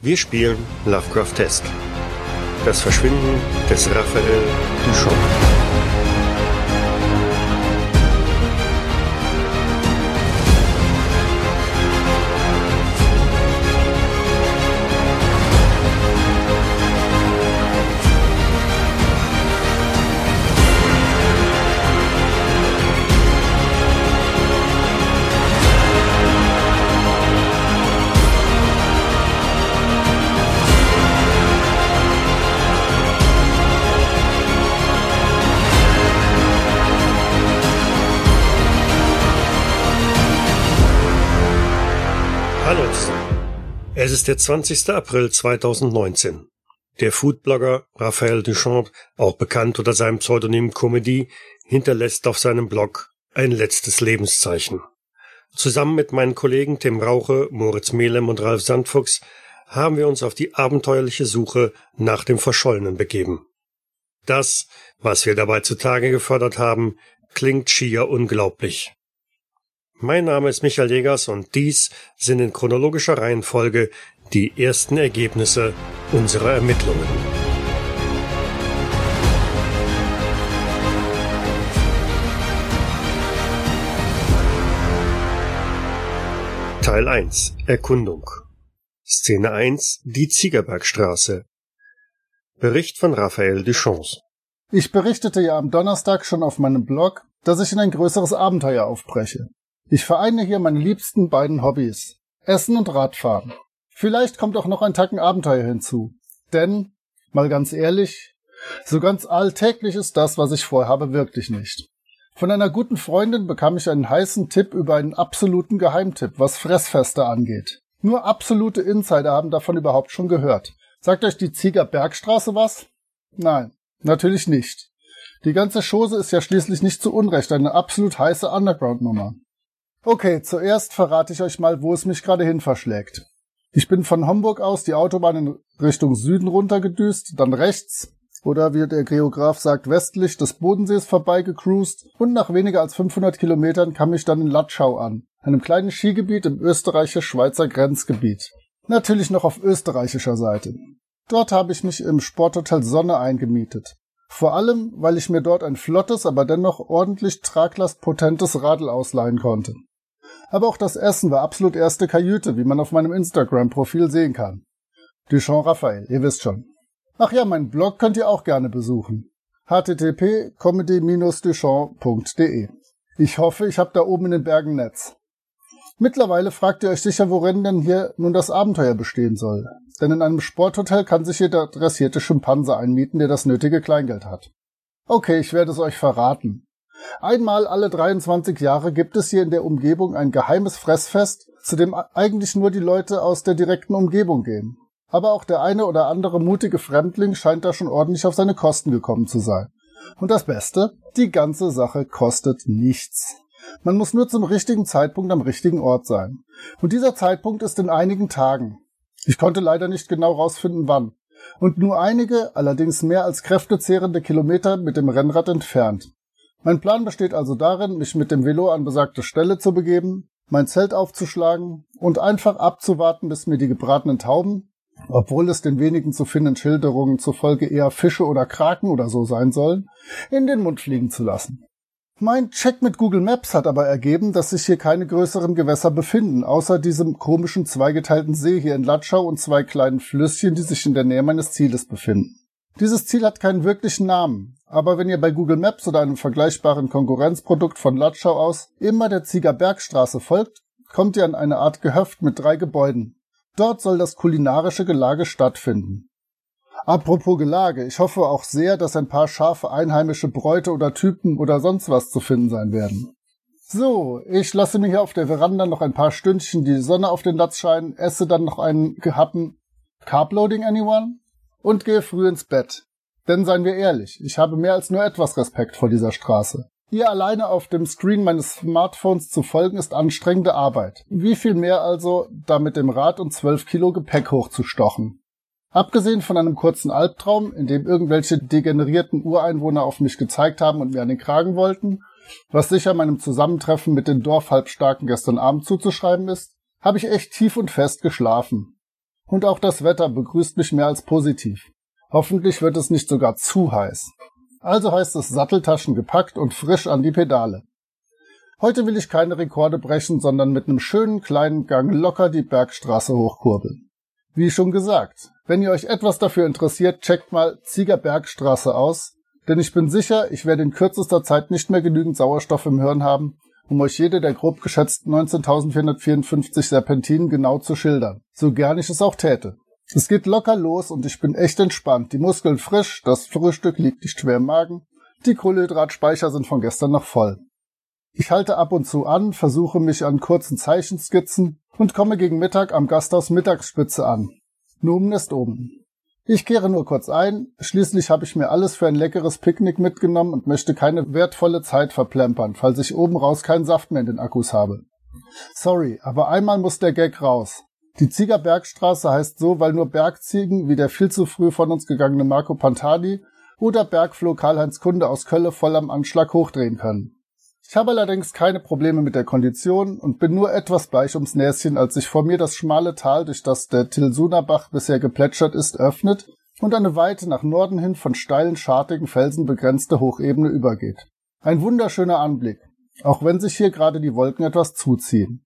Wir spielen Lovecraftesk. Das Verschwinden des Raphael Duchamp. Der 20. April 2019. Der Foodblogger Raphael Duchamp, auch bekannt unter seinem Pseudonym Comedy, hinterlässt auf seinem Blog ein letztes Lebenszeichen. Zusammen mit meinen Kollegen Tim Rauche, Moritz Melem und Ralf Sandfuchs haben wir uns auf die abenteuerliche Suche nach dem Verschollenen begeben. Das, was wir dabei zutage gefördert haben, klingt schier unglaublich. Mein Name ist Michael Jägers und dies sind in chronologischer Reihenfolge die ersten Ergebnisse unserer Ermittlungen. Teil 1 Erkundung Szene 1 Die Ziegerbergstraße Bericht von Raphael Duchamps Ich berichtete ja am Donnerstag schon auf meinem Blog, dass ich in ein größeres Abenteuer aufbreche. Ich vereine hier meine liebsten beiden Hobbys. Essen und Radfahren. Vielleicht kommt auch noch ein Tacken Abenteuer hinzu. Denn, mal ganz ehrlich, so ganz alltäglich ist das, was ich vorhabe, wirklich nicht. Von einer guten Freundin bekam ich einen heißen Tipp über einen absoluten Geheimtipp, was Fressfeste angeht. Nur absolute Insider haben davon überhaupt schon gehört. Sagt euch die Zieger Bergstraße was? Nein, natürlich nicht. Die ganze Chose ist ja schließlich nicht zu Unrecht eine absolut heiße Underground-Nummer. Okay, zuerst verrate ich euch mal, wo es mich gerade hin verschlägt. Ich bin von Homburg aus die Autobahn in Richtung Süden runtergedüst, dann rechts, oder wie der Geograf sagt, westlich des Bodensees vorbeigecruised und nach weniger als 500 Kilometern kam ich dann in Latschau an, einem kleinen Skigebiet im österreichisch-schweizer Grenzgebiet. Natürlich noch auf österreichischer Seite. Dort habe ich mich im Sporthotel Sonne eingemietet. Vor allem, weil ich mir dort ein flottes, aber dennoch ordentlich traglastpotentes Radl ausleihen konnte. Aber auch das Essen war absolut erste Kajüte, wie man auf meinem Instagram-Profil sehen kann. Duchamp Raphael, ihr wisst schon. Ach ja, mein Blog könnt ihr auch gerne besuchen. http comedy-duchamp.de Ich hoffe, ich habe da oben in den Bergen Netz. Mittlerweile fragt ihr euch sicher, worin denn hier nun das Abenteuer bestehen soll. Denn in einem Sporthotel kann sich jeder dressierte Schimpanse einmieten, der das nötige Kleingeld hat. Okay, ich werde es euch verraten. Einmal alle 23 Jahre gibt es hier in der Umgebung ein geheimes Fressfest, zu dem eigentlich nur die Leute aus der direkten Umgebung gehen. Aber auch der eine oder andere mutige Fremdling scheint da schon ordentlich auf seine Kosten gekommen zu sein. Und das Beste, die ganze Sache kostet nichts. Man muss nur zum richtigen Zeitpunkt am richtigen Ort sein. Und dieser Zeitpunkt ist in einigen Tagen. Ich konnte leider nicht genau rausfinden, wann. Und nur einige, allerdings mehr als kräftezehrende Kilometer mit dem Rennrad entfernt. Mein Plan besteht also darin, mich mit dem Velo an besagte Stelle zu begeben, mein Zelt aufzuschlagen und einfach abzuwarten, bis mir die gebratenen Tauben, obwohl es den wenigen zu findenden Schilderungen zufolge eher Fische oder Kraken oder so sein sollen, in den Mund fliegen zu lassen. Mein Check mit Google Maps hat aber ergeben, dass sich hier keine größeren Gewässer befinden, außer diesem komischen zweigeteilten See hier in Latschau und zwei kleinen Flüsschen, die sich in der Nähe meines Zieles befinden. Dieses Ziel hat keinen wirklichen Namen, aber wenn ihr bei Google Maps oder einem vergleichbaren Konkurrenzprodukt von Latschau aus immer der Zieger Bergstraße folgt, kommt ihr an eine Art Gehöft mit drei Gebäuden. Dort soll das kulinarische Gelage stattfinden. Apropos Gelage, ich hoffe auch sehr, dass ein paar scharfe einheimische Bräute oder Typen oder sonst was zu finden sein werden. So, ich lasse mir hier auf der Veranda noch ein paar Stündchen die Sonne auf den Latz scheinen, esse dann noch einen gehappen Carbloading anyone und gehe früh ins Bett. Denn seien wir ehrlich, ich habe mehr als nur etwas Respekt vor dieser Straße. Ihr alleine auf dem Screen meines Smartphones zu folgen, ist anstrengende Arbeit. Wie viel mehr also, da mit dem Rad und zwölf Kilo Gepäck hochzustochen. Abgesehen von einem kurzen Albtraum, in dem irgendwelche degenerierten Ureinwohner auf mich gezeigt haben und mir an den Kragen wollten, was sicher meinem Zusammentreffen mit den Dorfhalbstarken gestern Abend zuzuschreiben ist, habe ich echt tief und fest geschlafen. Und auch das Wetter begrüßt mich mehr als positiv. Hoffentlich wird es nicht sogar zu heiß. Also heißt es Satteltaschen gepackt und frisch an die Pedale. Heute will ich keine Rekorde brechen, sondern mit einem schönen kleinen Gang locker die Bergstraße hochkurbeln. Wie schon gesagt, wenn ihr euch etwas dafür interessiert, checkt mal Ziegerbergstraße aus, denn ich bin sicher, ich werde in kürzester Zeit nicht mehr genügend Sauerstoff im Hirn haben, um euch jede der grob geschätzten 19.454 Serpentinen genau zu schildern, so gern ich es auch täte. Es geht locker los und ich bin echt entspannt, die Muskeln frisch, das Frühstück liegt nicht schwer im Magen, die Kohlenhydratspeicher sind von gestern noch voll. Ich halte ab und zu an, versuche mich an kurzen Zeichenskizzen und komme gegen Mittag am Gasthaus Mittagsspitze an. Numen ist oben. Ich kehre nur kurz ein, schließlich habe ich mir alles für ein leckeres Picknick mitgenommen und möchte keine wertvolle Zeit verplempern, falls ich oben raus keinen Saft mehr in den Akkus habe. Sorry, aber einmal muss der Gag raus. Die Ziegerbergstraße heißt so, weil nur Bergziegen wie der viel zu früh von uns gegangene Marco Pantadi oder Bergfloh Karl-Heinz Kunde aus Kölle voll am Anschlag hochdrehen können. Ich habe allerdings keine Probleme mit der Kondition und bin nur etwas bleich ums Näschen, als sich vor mir das schmale Tal, durch das der Tilsunerbach bisher geplätschert ist, öffnet und eine weite nach Norden hin von steilen, schartigen Felsen begrenzte Hochebene übergeht. Ein wunderschöner Anblick, auch wenn sich hier gerade die Wolken etwas zuziehen.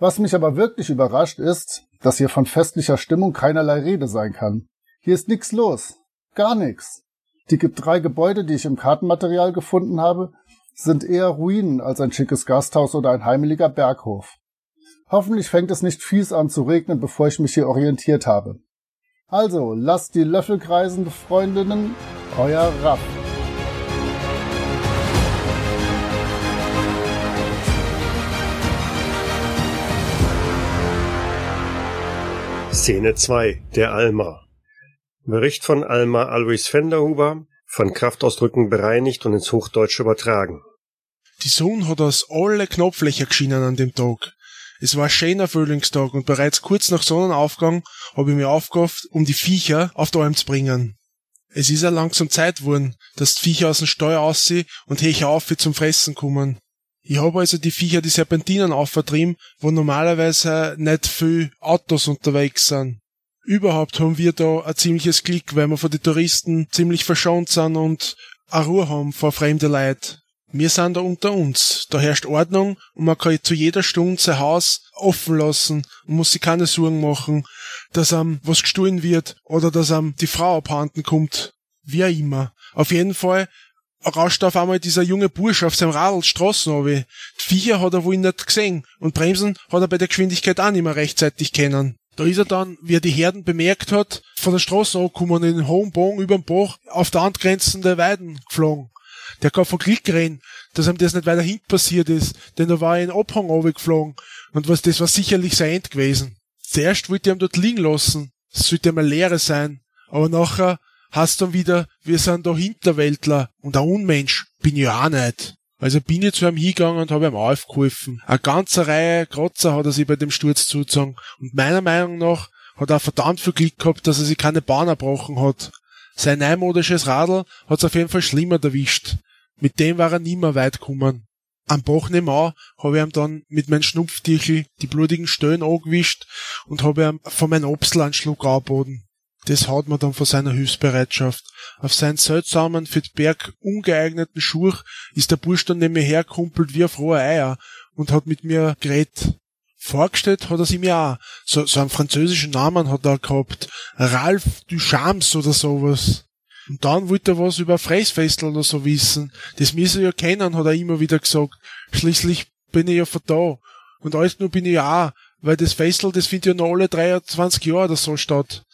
Was mich aber wirklich überrascht ist, dass hier von festlicher Stimmung keinerlei Rede sein kann. Hier ist nix los. Gar nix. Die drei Gebäude, die ich im Kartenmaterial gefunden habe, sind eher Ruinen als ein schickes Gasthaus oder ein heimeliger Berghof. Hoffentlich fängt es nicht fies an zu regnen, bevor ich mich hier orientiert habe. Also, lasst die Löffel kreisen, Freundinnen, euer Raff. Szene 2, der Alma. Bericht von Alma Alois Fenderhuber, von Kraftausdrücken bereinigt und ins Hochdeutsche übertragen. Die Sonne hat aus alle Knopflöcher geschienen an dem Tag. Es war ein schöner Frühlingstag und bereits kurz nach Sonnenaufgang habe ich mir aufgehofft, um die Viecher auf die Alm zu bringen. Es ist ja langsam Zeit geworden, dass die Viecher aus dem Stall aussehen und hecher auf wie zum Fressen kommen. Ich habe also die Viecher die Serpentinen aufvertrieben, wo normalerweise nicht viel Autos unterwegs sind. Überhaupt haben wir da ein ziemliches Glück, weil wir von den Touristen ziemlich verschont sind und eine Ruhe haben vor fremde Leid. Wir sind da unter uns. Da herrscht Ordnung und man kann zu jeder Stunde sein Haus offen lassen und muss sich keine Sorgen machen, dass am was gestohlen wird oder dass am die Frau abhanden kommt. Wie auch immer. Auf jeden Fall rauscht auf einmal dieser junge Bursch auf seinem Radl Straßen runter. Die Viecher hat er wohl nicht gesehen und Bremsen hat er bei der Geschwindigkeit auch nicht mehr rechtzeitig kennen. Da ist er dann, wie er die Herden bemerkt hat, von der Straße angekommen in den hohen Bogen über den Bach auf der angrenzende Weiden geflogen der kann von Glück reden, dass ihm das nicht weiter hinten passiert ist, denn da war er in Abhang geflogen und was, das war sicherlich sein End gewesen. Zuerst wollte er ihn dort liegen lassen, das sollte ihm eine Lehre sein, aber nachher hast dann wieder, wir sind da Hinterwäldler und ein Unmensch bin ich auch nicht. Also bin ich zu ihm hingegangen und habe ihm aufgeholfen. Eine ganze Reihe Kratzer hat er sich bei dem Sturz zugezogen. Und meiner Meinung nach hat er verdammt viel Glück gehabt, dass er sich keine Bahn erbrochen hat. Sein neumodisches Radl hat's auf jeden Fall schlimmer erwischt. Mit dem war er nimmer weit gekommen. Am Bach nebenan habe ich ihm dann mit meinem Schnupftierchen die blutigen Stellen angewischt und habe ihm von meinem Obstl einen Schluck angeboten. Das hat man dann von seiner Hilfsbereitschaft. Auf seinen seltsamen, für den Berg ungeeigneten Schurch ist der Bursch dann neben mir herkumpelt wie ein froher Eier und hat mit mir geredet. Vorgestellt hat er sich mir auch. So, so einen französischen Namen hat er gehabt. Ralph Duchamps oder sowas. Und dann wollte er was über Fressfestel oder so wissen. Das müsse ich ja kennen, hat er immer wieder gesagt. Schließlich bin ich ja von da. Und alles nur bin ich ja auch, weil das Festel, das findet ja noch alle 23 Jahre oder so statt.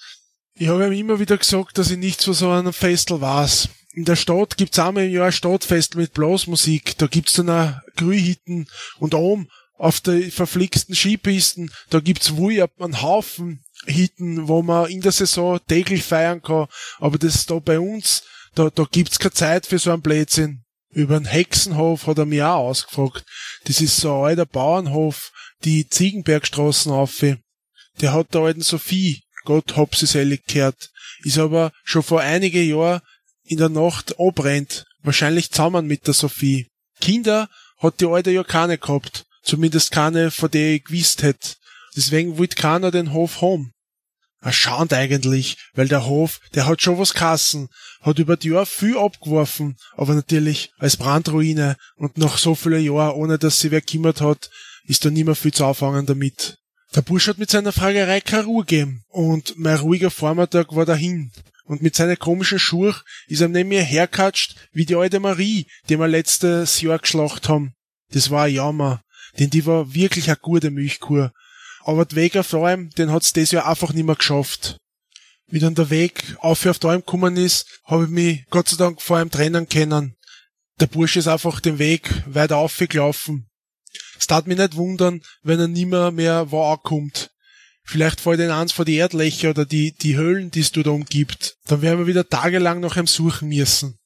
Ich habe ihm immer wieder gesagt, dass ich nichts von so einem Festel weiß. In der Stadt gibt's einmal im Jahr ein Stadtfestel mit Blasmusik. Da gibt's dann auch Grühhitten und oben auf der verflixten Skipisten, da gibt's wohl einen Haufen Hitten, wo man in der Saison täglich feiern kann, aber das ist da bei uns, da, da gibt's keine Zeit für so einen Blödsinn. Über den Hexenhof hat er mich auch ausgefragt. Das ist so ein alter Bauernhof, die Ziegenbergstraßen auf. Der hat der alten Sophie, Gott hab sie selig gehört, ist aber schon vor einige Jahren in der Nacht abbrennt, wahrscheinlich zusammen mit der Sophie. Kinder hat die alte ja keine gehabt, zumindest keine, von der ich gewusst hätte. Deswegen wollte keiner den Hof haben. Erschauend eigentlich, weil der Hof, der hat schon was kassen, hat über die Jahre viel abgeworfen, aber natürlich als Brandruine und nach so vielen Jahren, ohne dass sie wer kümmert hat, ist da nimmer viel zu anfangen damit. Der Bursch hat mit seiner Fragerei keine Ruhe gegeben und mein ruhiger Vormittag war dahin. Und mit seiner komischen Schuhe ist er neben mir herkatscht wie die alte Marie, die wir letztes Jahr geschlacht haben. Das war ein Jammer, denn die war wirklich eine gute Milchkur aber der Weg auf allem, den hat's das Jahr einfach nicht mehr geschafft. Wie dann der Weg auf auf Alm gekommen ist, habe ich mich Gott sei Dank vor ihm trennen können. Der Bursche ist einfach den Weg weiter aufgelaufen. Es tat mich nicht wundern, wenn er nimmer mehr wo ankommt. Vielleicht fällt ihn eins vor die Erdlöcher oder die, die Höhlen, die es dort umgibt. Dann werden wir wieder tagelang nach ihm suchen müssen.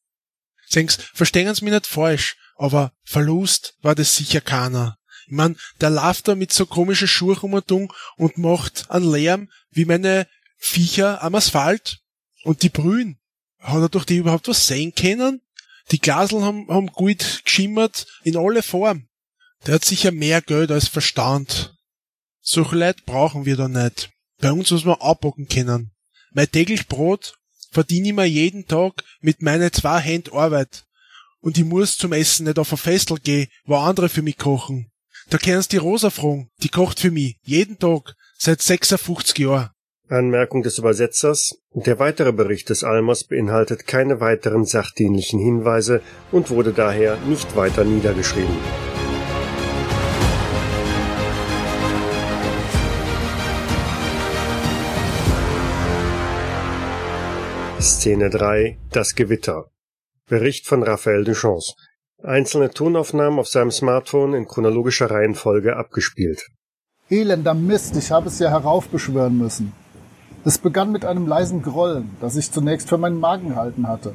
Senks, verstehen Sie mich nicht falsch, aber Verlust war das sicher keiner. Ich mein, der läuft da mit so komischen Schuhen und macht einen Lärm wie meine Viecher am Asphalt. Und die Brühen. Hat er durch die überhaupt was sehen können? Die Glasel haben, haben gut geschimmert in alle Form. Der hat sicher mehr Geld als Verstand. Solche Leute brauchen wir da nicht. Bei uns muss man abbocken können. Mein täglich Brot verdiene ich mir jeden Tag mit meinen zwei Händen Arbeit. Und ich muss zum Essen nicht auf ein Festel gehen, wo andere für mich kochen. Da kennst die Rosa fragen. Die kocht für mich. Jeden Tag. Seit 56 Jahren. Anmerkung des Übersetzers. Der weitere Bericht des Almers beinhaltet keine weiteren sachdienlichen Hinweise und wurde daher nicht weiter niedergeschrieben. Szene 3 Das Gewitter Bericht von Raphael Duchance Einzelne Tonaufnahmen auf seinem Smartphone in chronologischer Reihenfolge abgespielt. Elender Mist, ich habe es ja heraufbeschwören müssen. Es begann mit einem leisen Grollen, das ich zunächst für meinen Magen halten hatte.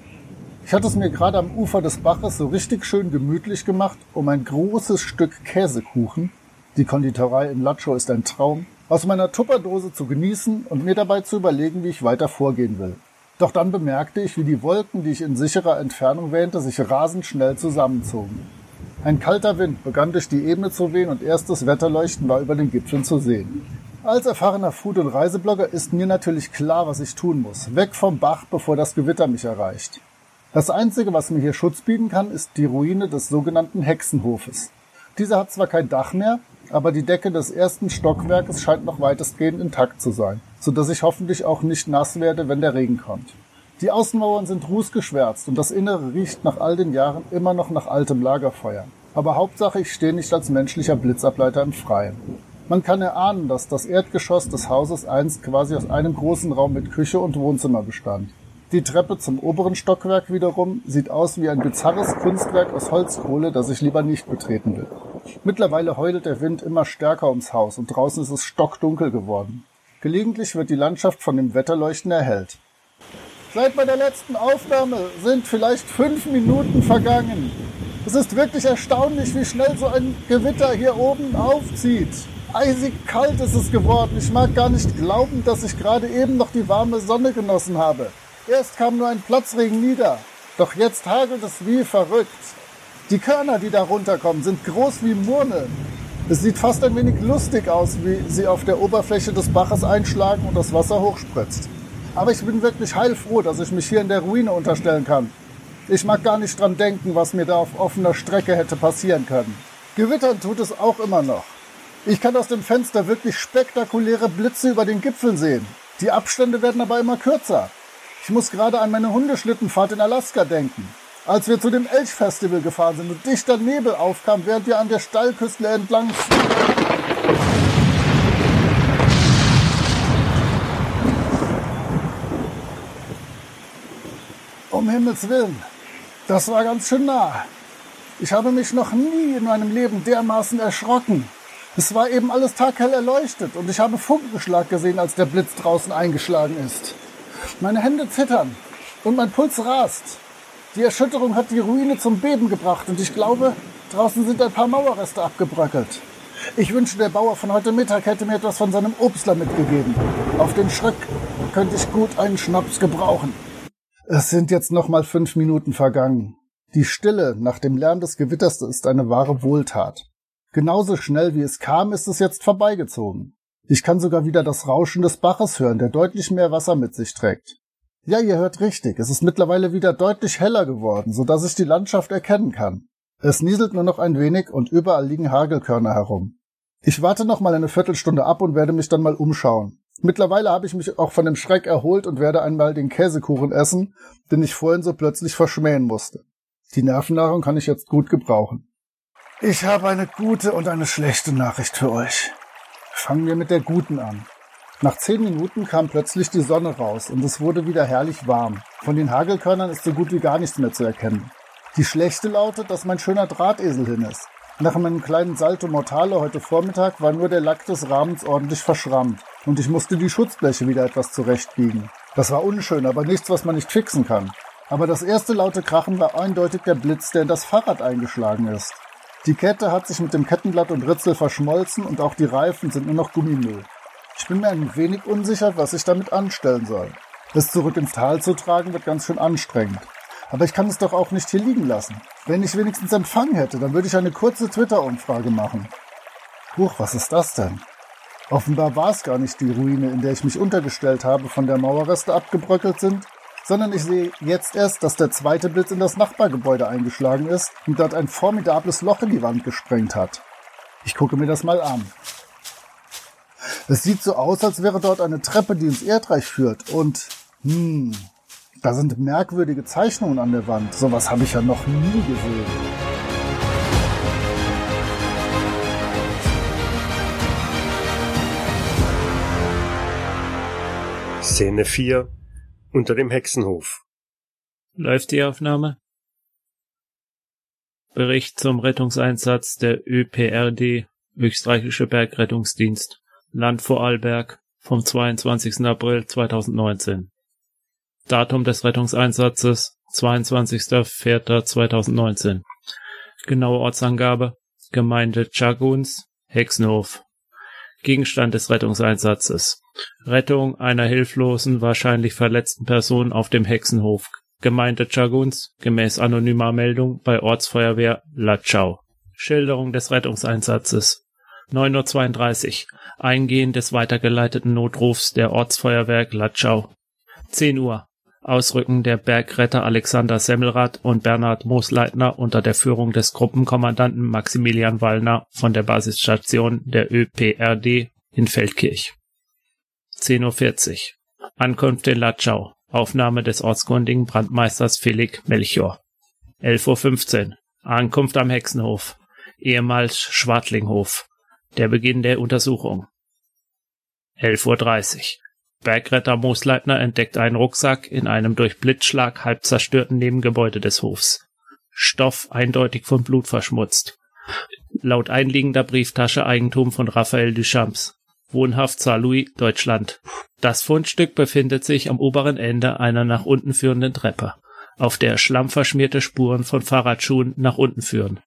Ich hatte es mir gerade am Ufer des Baches so richtig schön gemütlich gemacht, um ein großes Stück Käsekuchen, die Konditorei in Lacho ist ein Traum, aus meiner Tupperdose zu genießen und mir dabei zu überlegen, wie ich weiter vorgehen will. Doch dann bemerkte ich, wie die Wolken, die ich in sicherer Entfernung wähnte, sich rasend schnell zusammenzogen. Ein kalter Wind begann durch die Ebene zu wehen und erstes Wetterleuchten war über den Gipfeln zu sehen. Als erfahrener Food- und Reiseblogger ist mir natürlich klar, was ich tun muss. Weg vom Bach, bevor das Gewitter mich erreicht. Das Einzige, was mir hier Schutz bieten kann, ist die Ruine des sogenannten Hexenhofes. Dieser hat zwar kein Dach mehr, aber die Decke des ersten Stockwerkes scheint noch weitestgehend intakt zu sein, so dass ich hoffentlich auch nicht nass werde, wenn der Regen kommt. Die Außenmauern sind rußgeschwärzt und das Innere riecht nach all den Jahren immer noch nach altem Lagerfeuer. Aber Hauptsache, ich stehe nicht als menschlicher Blitzableiter im Freien. Man kann erahnen, dass das Erdgeschoss des Hauses einst quasi aus einem großen Raum mit Küche und Wohnzimmer bestand. Die Treppe zum oberen Stockwerk wiederum sieht aus wie ein bizarres Kunstwerk aus Holzkohle, das ich lieber nicht betreten will. Mittlerweile heult der Wind immer stärker ums Haus und draußen ist es stockdunkel geworden. Gelegentlich wird die Landschaft von dem Wetterleuchten erhellt. Seit meiner letzten Aufnahme sind vielleicht fünf Minuten vergangen. Es ist wirklich erstaunlich, wie schnell so ein Gewitter hier oben aufzieht. Eisig kalt ist es geworden. Ich mag gar nicht glauben, dass ich gerade eben noch die warme Sonne genossen habe. Erst kam nur ein Platzregen nieder. Doch jetzt hagelt es wie verrückt. Die Körner, die da runterkommen, sind groß wie Murmeln. Es sieht fast ein wenig lustig aus, wie sie auf der Oberfläche des Baches einschlagen und das Wasser hochspritzt. Aber ich bin wirklich heilfroh, dass ich mich hier in der Ruine unterstellen kann. Ich mag gar nicht dran denken, was mir da auf offener Strecke hätte passieren können. Gewittern tut es auch immer noch. Ich kann aus dem Fenster wirklich spektakuläre Blitze über den Gipfeln sehen. Die Abstände werden aber immer kürzer. Ich muss gerade an meine Hundeschlittenfahrt in Alaska denken. Als wir zu dem Elchfestival gefahren sind und dichter Nebel aufkam, während wir an der Steilküste entlang Um Himmels Willen, das war ganz schön nah. Ich habe mich noch nie in meinem Leben dermaßen erschrocken. Es war eben alles taghell erleuchtet und ich habe Funkenschlag gesehen, als der Blitz draußen eingeschlagen ist. Meine Hände zittern und mein Puls rast. Die Erschütterung hat die Ruine zum Beben gebracht und ich glaube, draußen sind ein paar Mauerreste abgebröckelt. Ich wünsche, der Bauer von heute Mittag hätte mir etwas von seinem Obstler mitgegeben. Auf den Schreck könnte ich gut einen Schnaps gebrauchen. Es sind jetzt noch mal fünf Minuten vergangen. Die Stille nach dem Lärm des Gewitters ist eine wahre Wohltat. Genauso schnell wie es kam, ist es jetzt vorbeigezogen. Ich kann sogar wieder das Rauschen des Baches hören, der deutlich mehr Wasser mit sich trägt. Ja, ihr hört richtig, es ist mittlerweile wieder deutlich heller geworden, so dass ich die Landschaft erkennen kann. Es nieselt nur noch ein wenig und überall liegen Hagelkörner herum. Ich warte noch mal eine Viertelstunde ab und werde mich dann mal umschauen. Mittlerweile habe ich mich auch von dem Schreck erholt und werde einmal den Käsekuchen essen, den ich vorhin so plötzlich verschmähen musste. Die Nervennahrung kann ich jetzt gut gebrauchen. Ich habe eine gute und eine schlechte Nachricht für euch. Fangen wir mit der guten an. Nach zehn Minuten kam plötzlich die Sonne raus und es wurde wieder herrlich warm. Von den Hagelkörnern ist so gut wie gar nichts mehr zu erkennen. Die schlechte lautet, dass mein schöner Drahtesel hin ist. Nach meinem kleinen Salto Mortale heute Vormittag war nur der Lack des Rahmens ordentlich verschrammt und ich musste die Schutzbleche wieder etwas zurechtbiegen. Das war unschön, aber nichts, was man nicht fixen kann. Aber das erste laute Krachen war eindeutig der Blitz, der in das Fahrrad eingeschlagen ist. Die Kette hat sich mit dem Kettenblatt und Ritzel verschmolzen und auch die Reifen sind nur noch Gummimüll. Ich bin mir ein wenig unsicher, was ich damit anstellen soll. Es zurück ins Tal zu tragen wird ganz schön anstrengend. Aber ich kann es doch auch nicht hier liegen lassen. Wenn ich wenigstens Empfang hätte, dann würde ich eine kurze Twitter-Umfrage machen. Huch, was ist das denn? Offenbar war es gar nicht die Ruine, in der ich mich untergestellt habe, von der Mauerreste abgebröckelt sind, sondern ich sehe jetzt erst, dass der zweite Blitz in das Nachbargebäude eingeschlagen ist und dort ein formidables Loch in die Wand gesprengt hat. Ich gucke mir das mal an. Es sieht so aus, als wäre dort eine Treppe, die ins Erdreich führt. Und, hm, da sind merkwürdige Zeichnungen an der Wand. Sowas habe ich ja noch nie gesehen. Szene 4 unter dem Hexenhof. Läuft die Aufnahme? Bericht zum Rettungseinsatz der ÖPRD, Österreichische Bergrettungsdienst, Land Vorarlberg, vom 22. April 2019. Datum des Rettungseinsatzes 22.04.2019. Genaue Ortsangabe Gemeinde Chaguns, Hexenhof. Gegenstand des Rettungseinsatzes Rettung einer hilflosen, wahrscheinlich verletzten Person auf dem Hexenhof, Gemeinde Chaguns, gemäß anonymer Meldung bei Ortsfeuerwehr Latschau. Schilderung des Rettungseinsatzes 9.32 Uhr Eingehen des weitergeleiteten Notrufs der Ortsfeuerwehr Latschau 10 Uhr Ausrücken der Bergretter Alexander Semmelrath und Bernhard Moosleitner unter der Führung des Gruppenkommandanten Maximilian Wallner von der Basisstation der ÖPRD in Feldkirch 10.40 Uhr. Ankunft in Latschau. Aufnahme des ortskundigen Brandmeisters Felix Melchior. 11.15 Uhr. Ankunft am Hexenhof. Ehemals Schwartlinghof. Der Beginn der Untersuchung. 11.30 Uhr. Bergretter Moosleitner entdeckt einen Rucksack in einem durch Blitzschlag halb zerstörten Nebengebäude des Hofs. Stoff eindeutig von Blut verschmutzt. Laut einliegender Brieftasche Eigentum von Raphael Duchamps. Wohnhaft Saarlouis, Deutschland. Das Fundstück befindet sich am oberen Ende einer nach unten führenden Treppe, auf der schlammverschmierte Spuren von Fahrradschuhen nach unten führen.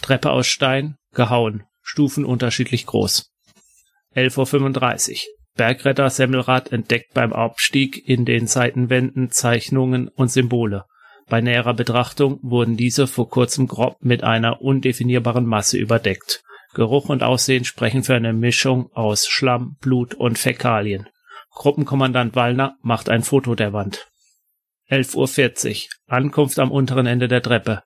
Treppe aus Stein, gehauen, Stufen unterschiedlich groß. 11.35 Uhr. Bergretter Semmelrad entdeckt beim Abstieg in den Seitenwänden Zeichnungen und Symbole. Bei näherer Betrachtung wurden diese vor kurzem grob mit einer undefinierbaren Masse überdeckt. Geruch und Aussehen sprechen für eine Mischung aus Schlamm, Blut und Fäkalien. Gruppenkommandant Wallner macht ein Foto der Wand. 11.40 Uhr. Ankunft am unteren Ende der Treppe.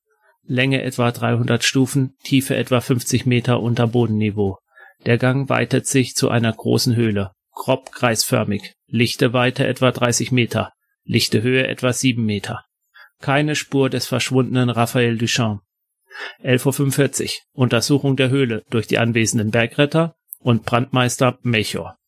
Länge etwa 300 Stufen, Tiefe etwa 50 Meter unter Bodenniveau. Der Gang weitet sich zu einer großen Höhle. Grob kreisförmig. Lichte Weite etwa 30 Meter. Lichte Höhe etwa 7 Meter. Keine Spur des verschwundenen Raphael Duchamp. 11.45 Uhr Untersuchung der Höhle durch die anwesenden Bergretter und Brandmeister Melchior.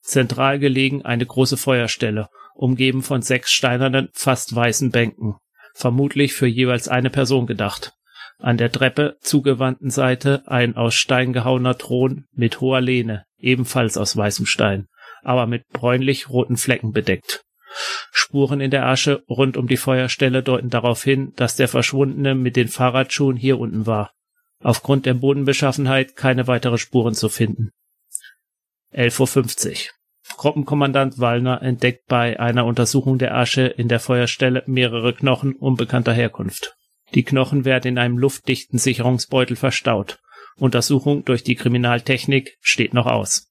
Zentral gelegen eine große Feuerstelle, umgeben von sechs steinernen, fast weißen Bänken, vermutlich für jeweils eine Person gedacht. An der Treppe zugewandten Seite ein aus Stein gehauener Thron mit hoher Lehne, ebenfalls aus weißem Stein, aber mit bräunlich-roten Flecken bedeckt. Spuren in der Asche rund um die Feuerstelle deuten darauf hin, dass der Verschwundene mit den Fahrradschuhen hier unten war. Aufgrund der Bodenbeschaffenheit keine weitere Spuren zu finden. 11.50 Uhr. Gruppenkommandant Wallner entdeckt bei einer Untersuchung der Asche in der Feuerstelle mehrere Knochen unbekannter Herkunft. Die Knochen werden in einem luftdichten Sicherungsbeutel verstaut. Untersuchung durch die Kriminaltechnik steht noch aus.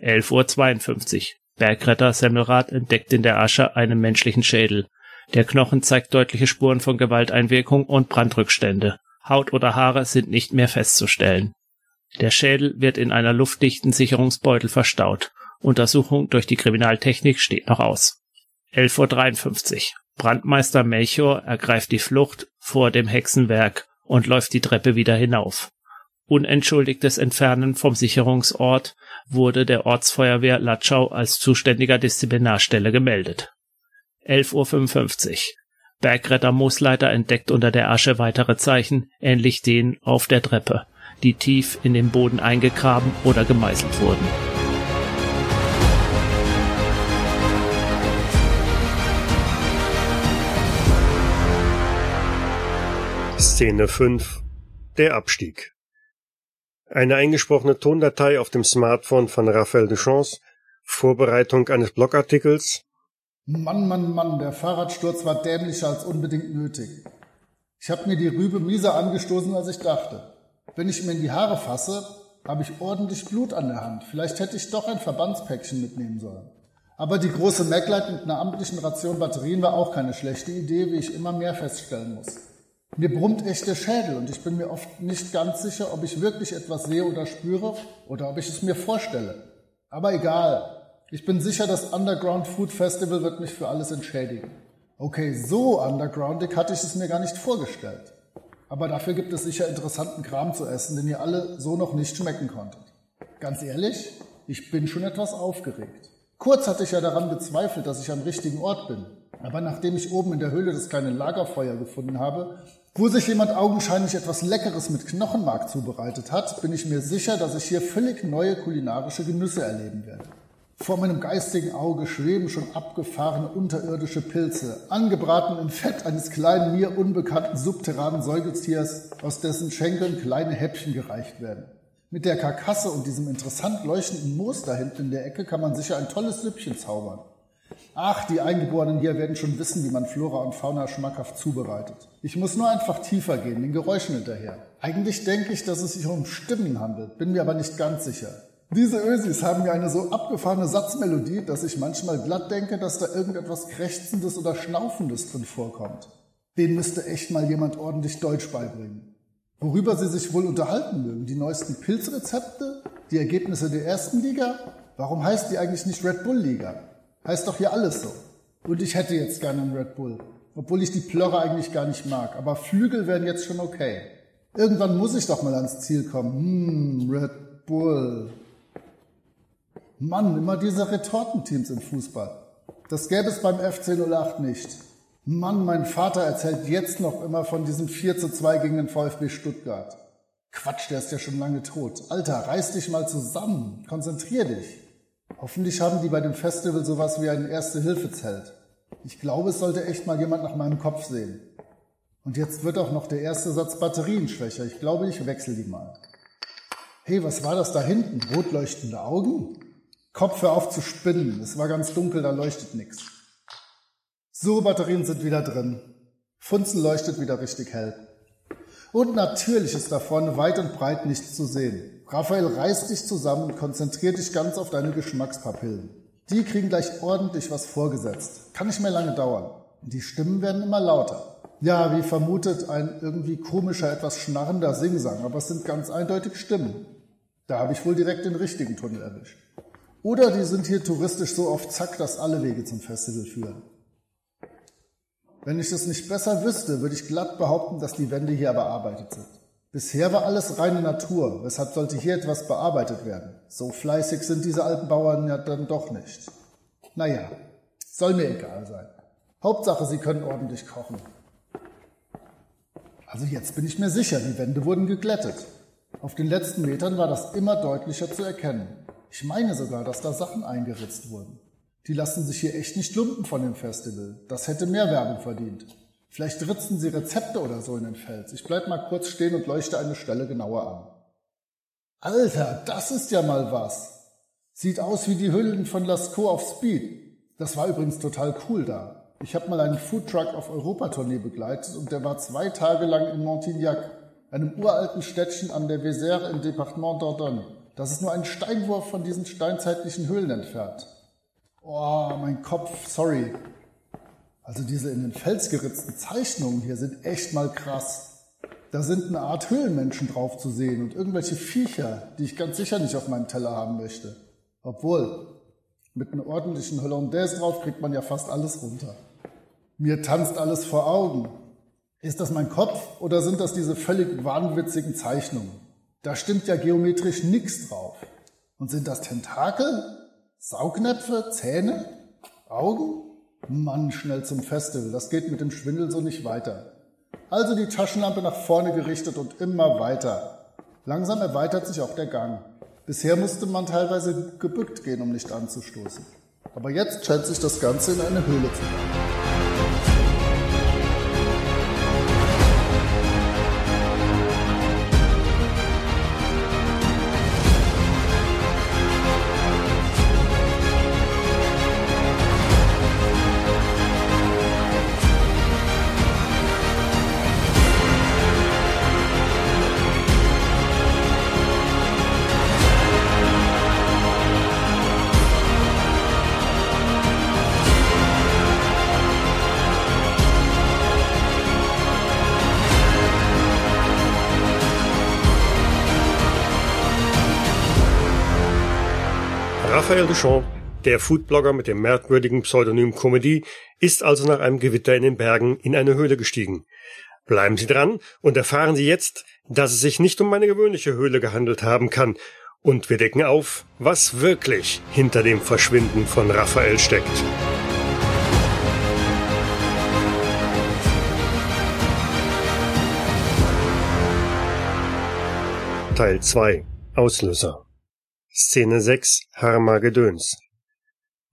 11.52 Uhr. Bergretter Semmelrad entdeckt in der Asche einen menschlichen Schädel. Der Knochen zeigt deutliche Spuren von Gewalteinwirkung und Brandrückstände. Haut oder Haare sind nicht mehr festzustellen. Der Schädel wird in einer luftdichten Sicherungsbeutel verstaut. Untersuchung durch die Kriminaltechnik steht noch aus. 11.53 Uhr. Brandmeister Melchior ergreift die Flucht vor dem Hexenwerk und läuft die Treppe wieder hinauf. Unentschuldigtes Entfernen vom Sicherungsort wurde der Ortsfeuerwehr Latschau als zuständiger Disziplinarstelle gemeldet. 11.55 Uhr. Bergretter Moosleiter entdeckt unter der Asche weitere Zeichen, ähnlich denen auf der Treppe, die tief in den Boden eingegraben oder gemeißelt wurden. Szene 5 Der Abstieg Eine eingesprochene Tondatei auf dem Smartphone von Raphael Duchance, Vorbereitung eines Blogartikels. Mann, Mann, Mann, der Fahrradsturz war dämlicher als unbedingt nötig. Ich habe mir die Rübe mieser angestoßen, als ich dachte. Wenn ich mir in die Haare fasse, habe ich ordentlich Blut an der Hand. Vielleicht hätte ich doch ein Verbandspäckchen mitnehmen sollen. Aber die große Maglite mit einer amtlichen Ration Batterien war auch keine schlechte Idee, wie ich immer mehr feststellen muss. Mir brummt echt der Schädel und ich bin mir oft nicht ganz sicher, ob ich wirklich etwas sehe oder spüre oder ob ich es mir vorstelle. Aber egal. Ich bin sicher, das Underground Food Festival wird mich für alles entschädigen. Okay, so undergroundig hatte ich es mir gar nicht vorgestellt. Aber dafür gibt es sicher interessanten Kram zu essen, den ihr alle so noch nicht schmecken konntet. Ganz ehrlich, ich bin schon etwas aufgeregt. Kurz hatte ich ja daran gezweifelt, dass ich am richtigen Ort bin. Aber nachdem ich oben in der Höhle das kleine Lagerfeuer gefunden habe, wo sich jemand augenscheinlich etwas Leckeres mit Knochenmark zubereitet hat, bin ich mir sicher, dass ich hier völlig neue kulinarische Genüsse erleben werde. Vor meinem geistigen Auge schweben schon abgefahrene unterirdische Pilze, angebraten im Fett eines kleinen, mir unbekannten subterranen Säugetiers, aus dessen Schenkeln kleine Häppchen gereicht werden. Mit der Karkasse und diesem interessant leuchtenden Moos da hinten in der Ecke kann man sicher ein tolles Süppchen zaubern. Ach, die Eingeborenen hier werden schon wissen, wie man Flora und Fauna schmackhaft zubereitet. Ich muss nur einfach tiefer gehen, den Geräuschen hinterher. Eigentlich denke ich, dass es sich um Stimmen handelt, bin mir aber nicht ganz sicher. Diese Ösis haben mir eine so abgefahrene Satzmelodie, dass ich manchmal glatt denke, dass da irgendetwas Krächzendes oder Schnaufendes drin vorkommt. Den müsste echt mal jemand ordentlich Deutsch beibringen. Worüber sie sich wohl unterhalten mögen? Die neuesten Pilzrezepte? Die Ergebnisse der ersten Liga? Warum heißt die eigentlich nicht Red Bull Liga? Heißt doch hier alles so. Und ich hätte jetzt gerne einen Red Bull. Obwohl ich die Plörre eigentlich gar nicht mag. Aber Flügel wären jetzt schon okay. Irgendwann muss ich doch mal ans Ziel kommen. Hm, Red Bull. Mann, immer diese Retortenteams im Fußball. Das gäbe es beim FC 08 nicht. Mann, mein Vater erzählt jetzt noch immer von diesem 4 zu 2 gegen den VfB Stuttgart. Quatsch, der ist ja schon lange tot. Alter, reiß dich mal zusammen. Konzentrier dich. Hoffentlich haben die bei dem Festival sowas wie ein Erste-Hilfe-Zelt. Ich glaube, es sollte echt mal jemand nach meinem Kopf sehen. Und jetzt wird auch noch der erste Satz Batterien schwächer. Ich glaube, ich wechsle die mal. Hey, was war das da hinten? Rot leuchtende Augen? Kopf hör auf zu spinnen. Es war ganz dunkel, da leuchtet nichts. So, Batterien sind wieder drin. Funzen leuchtet wieder richtig hell. Und natürlich ist da vorne weit und breit nichts zu sehen. Raphael, reiß dich zusammen und konzentrier dich ganz auf deine Geschmackspapillen. Die kriegen gleich ordentlich was vorgesetzt. Kann nicht mehr lange dauern. Und die Stimmen werden immer lauter. Ja, wie vermutet, ein irgendwie komischer, etwas schnarrender Singsang, aber es sind ganz eindeutig Stimmen. Da habe ich wohl direkt den richtigen Tunnel erwischt. Oder die sind hier touristisch so auf Zack, dass alle Wege zum Festival führen. Wenn ich es nicht besser wüsste, würde ich glatt behaupten, dass die Wände hier bearbeitet sind. Bisher war alles reine Natur, weshalb sollte hier etwas bearbeitet werden? So fleißig sind diese alten Bauern ja dann doch nicht. Naja, soll mir egal sein. Hauptsache, sie können ordentlich kochen. Also jetzt bin ich mir sicher, die Wände wurden geglättet. Auf den letzten Metern war das immer deutlicher zu erkennen. Ich meine sogar, dass da Sachen eingeritzt wurden. Die lassen sich hier echt nicht lumpen von dem Festival. Das hätte mehr Werbung verdient. Vielleicht ritzen sie Rezepte oder so in den Fels. Ich bleib mal kurz stehen und leuchte eine Stelle genauer an. Alter, das ist ja mal was. Sieht aus wie die Hüllen von Lascaux auf Speed. Das war übrigens total cool da. Ich habe mal einen Foodtruck auf Europatournee begleitet und der war zwei Tage lang in Montignac, einem uralten Städtchen an der Vézère im Departement Dordogne. Das ist nur ein Steinwurf von diesen steinzeitlichen Höhlen entfernt. Oh, mein Kopf, sorry. Also diese in den Fels geritzten Zeichnungen hier sind echt mal krass. Da sind eine Art Höhlenmenschen drauf zu sehen und irgendwelche Viecher, die ich ganz sicher nicht auf meinem Teller haben möchte. Obwohl, mit einem ordentlichen Hollandaise drauf kriegt man ja fast alles runter. Mir tanzt alles vor Augen. Ist das mein Kopf oder sind das diese völlig wahnwitzigen Zeichnungen? Da stimmt ja geometrisch nichts drauf. Und sind das Tentakel? Saugnäpfe? Zähne? Augen? Mann, schnell zum Festival. Das geht mit dem Schwindel so nicht weiter. Also die Taschenlampe nach vorne gerichtet und immer weiter. Langsam erweitert sich auch der Gang. Bisher musste man teilweise gebückt gehen, um nicht anzustoßen. Aber jetzt scheint sich das Ganze in eine Höhle zu machen. Raphael Duchamp, der Foodblogger mit dem merkwürdigen Pseudonym Comedy, ist also nach einem Gewitter in den Bergen in eine Höhle gestiegen. Bleiben Sie dran und erfahren Sie jetzt, dass es sich nicht um eine gewöhnliche Höhle gehandelt haben kann. Und wir decken auf, was wirklich hinter dem Verschwinden von Raphael steckt. Teil 2 Auslöser Szene 6 Harmagedöns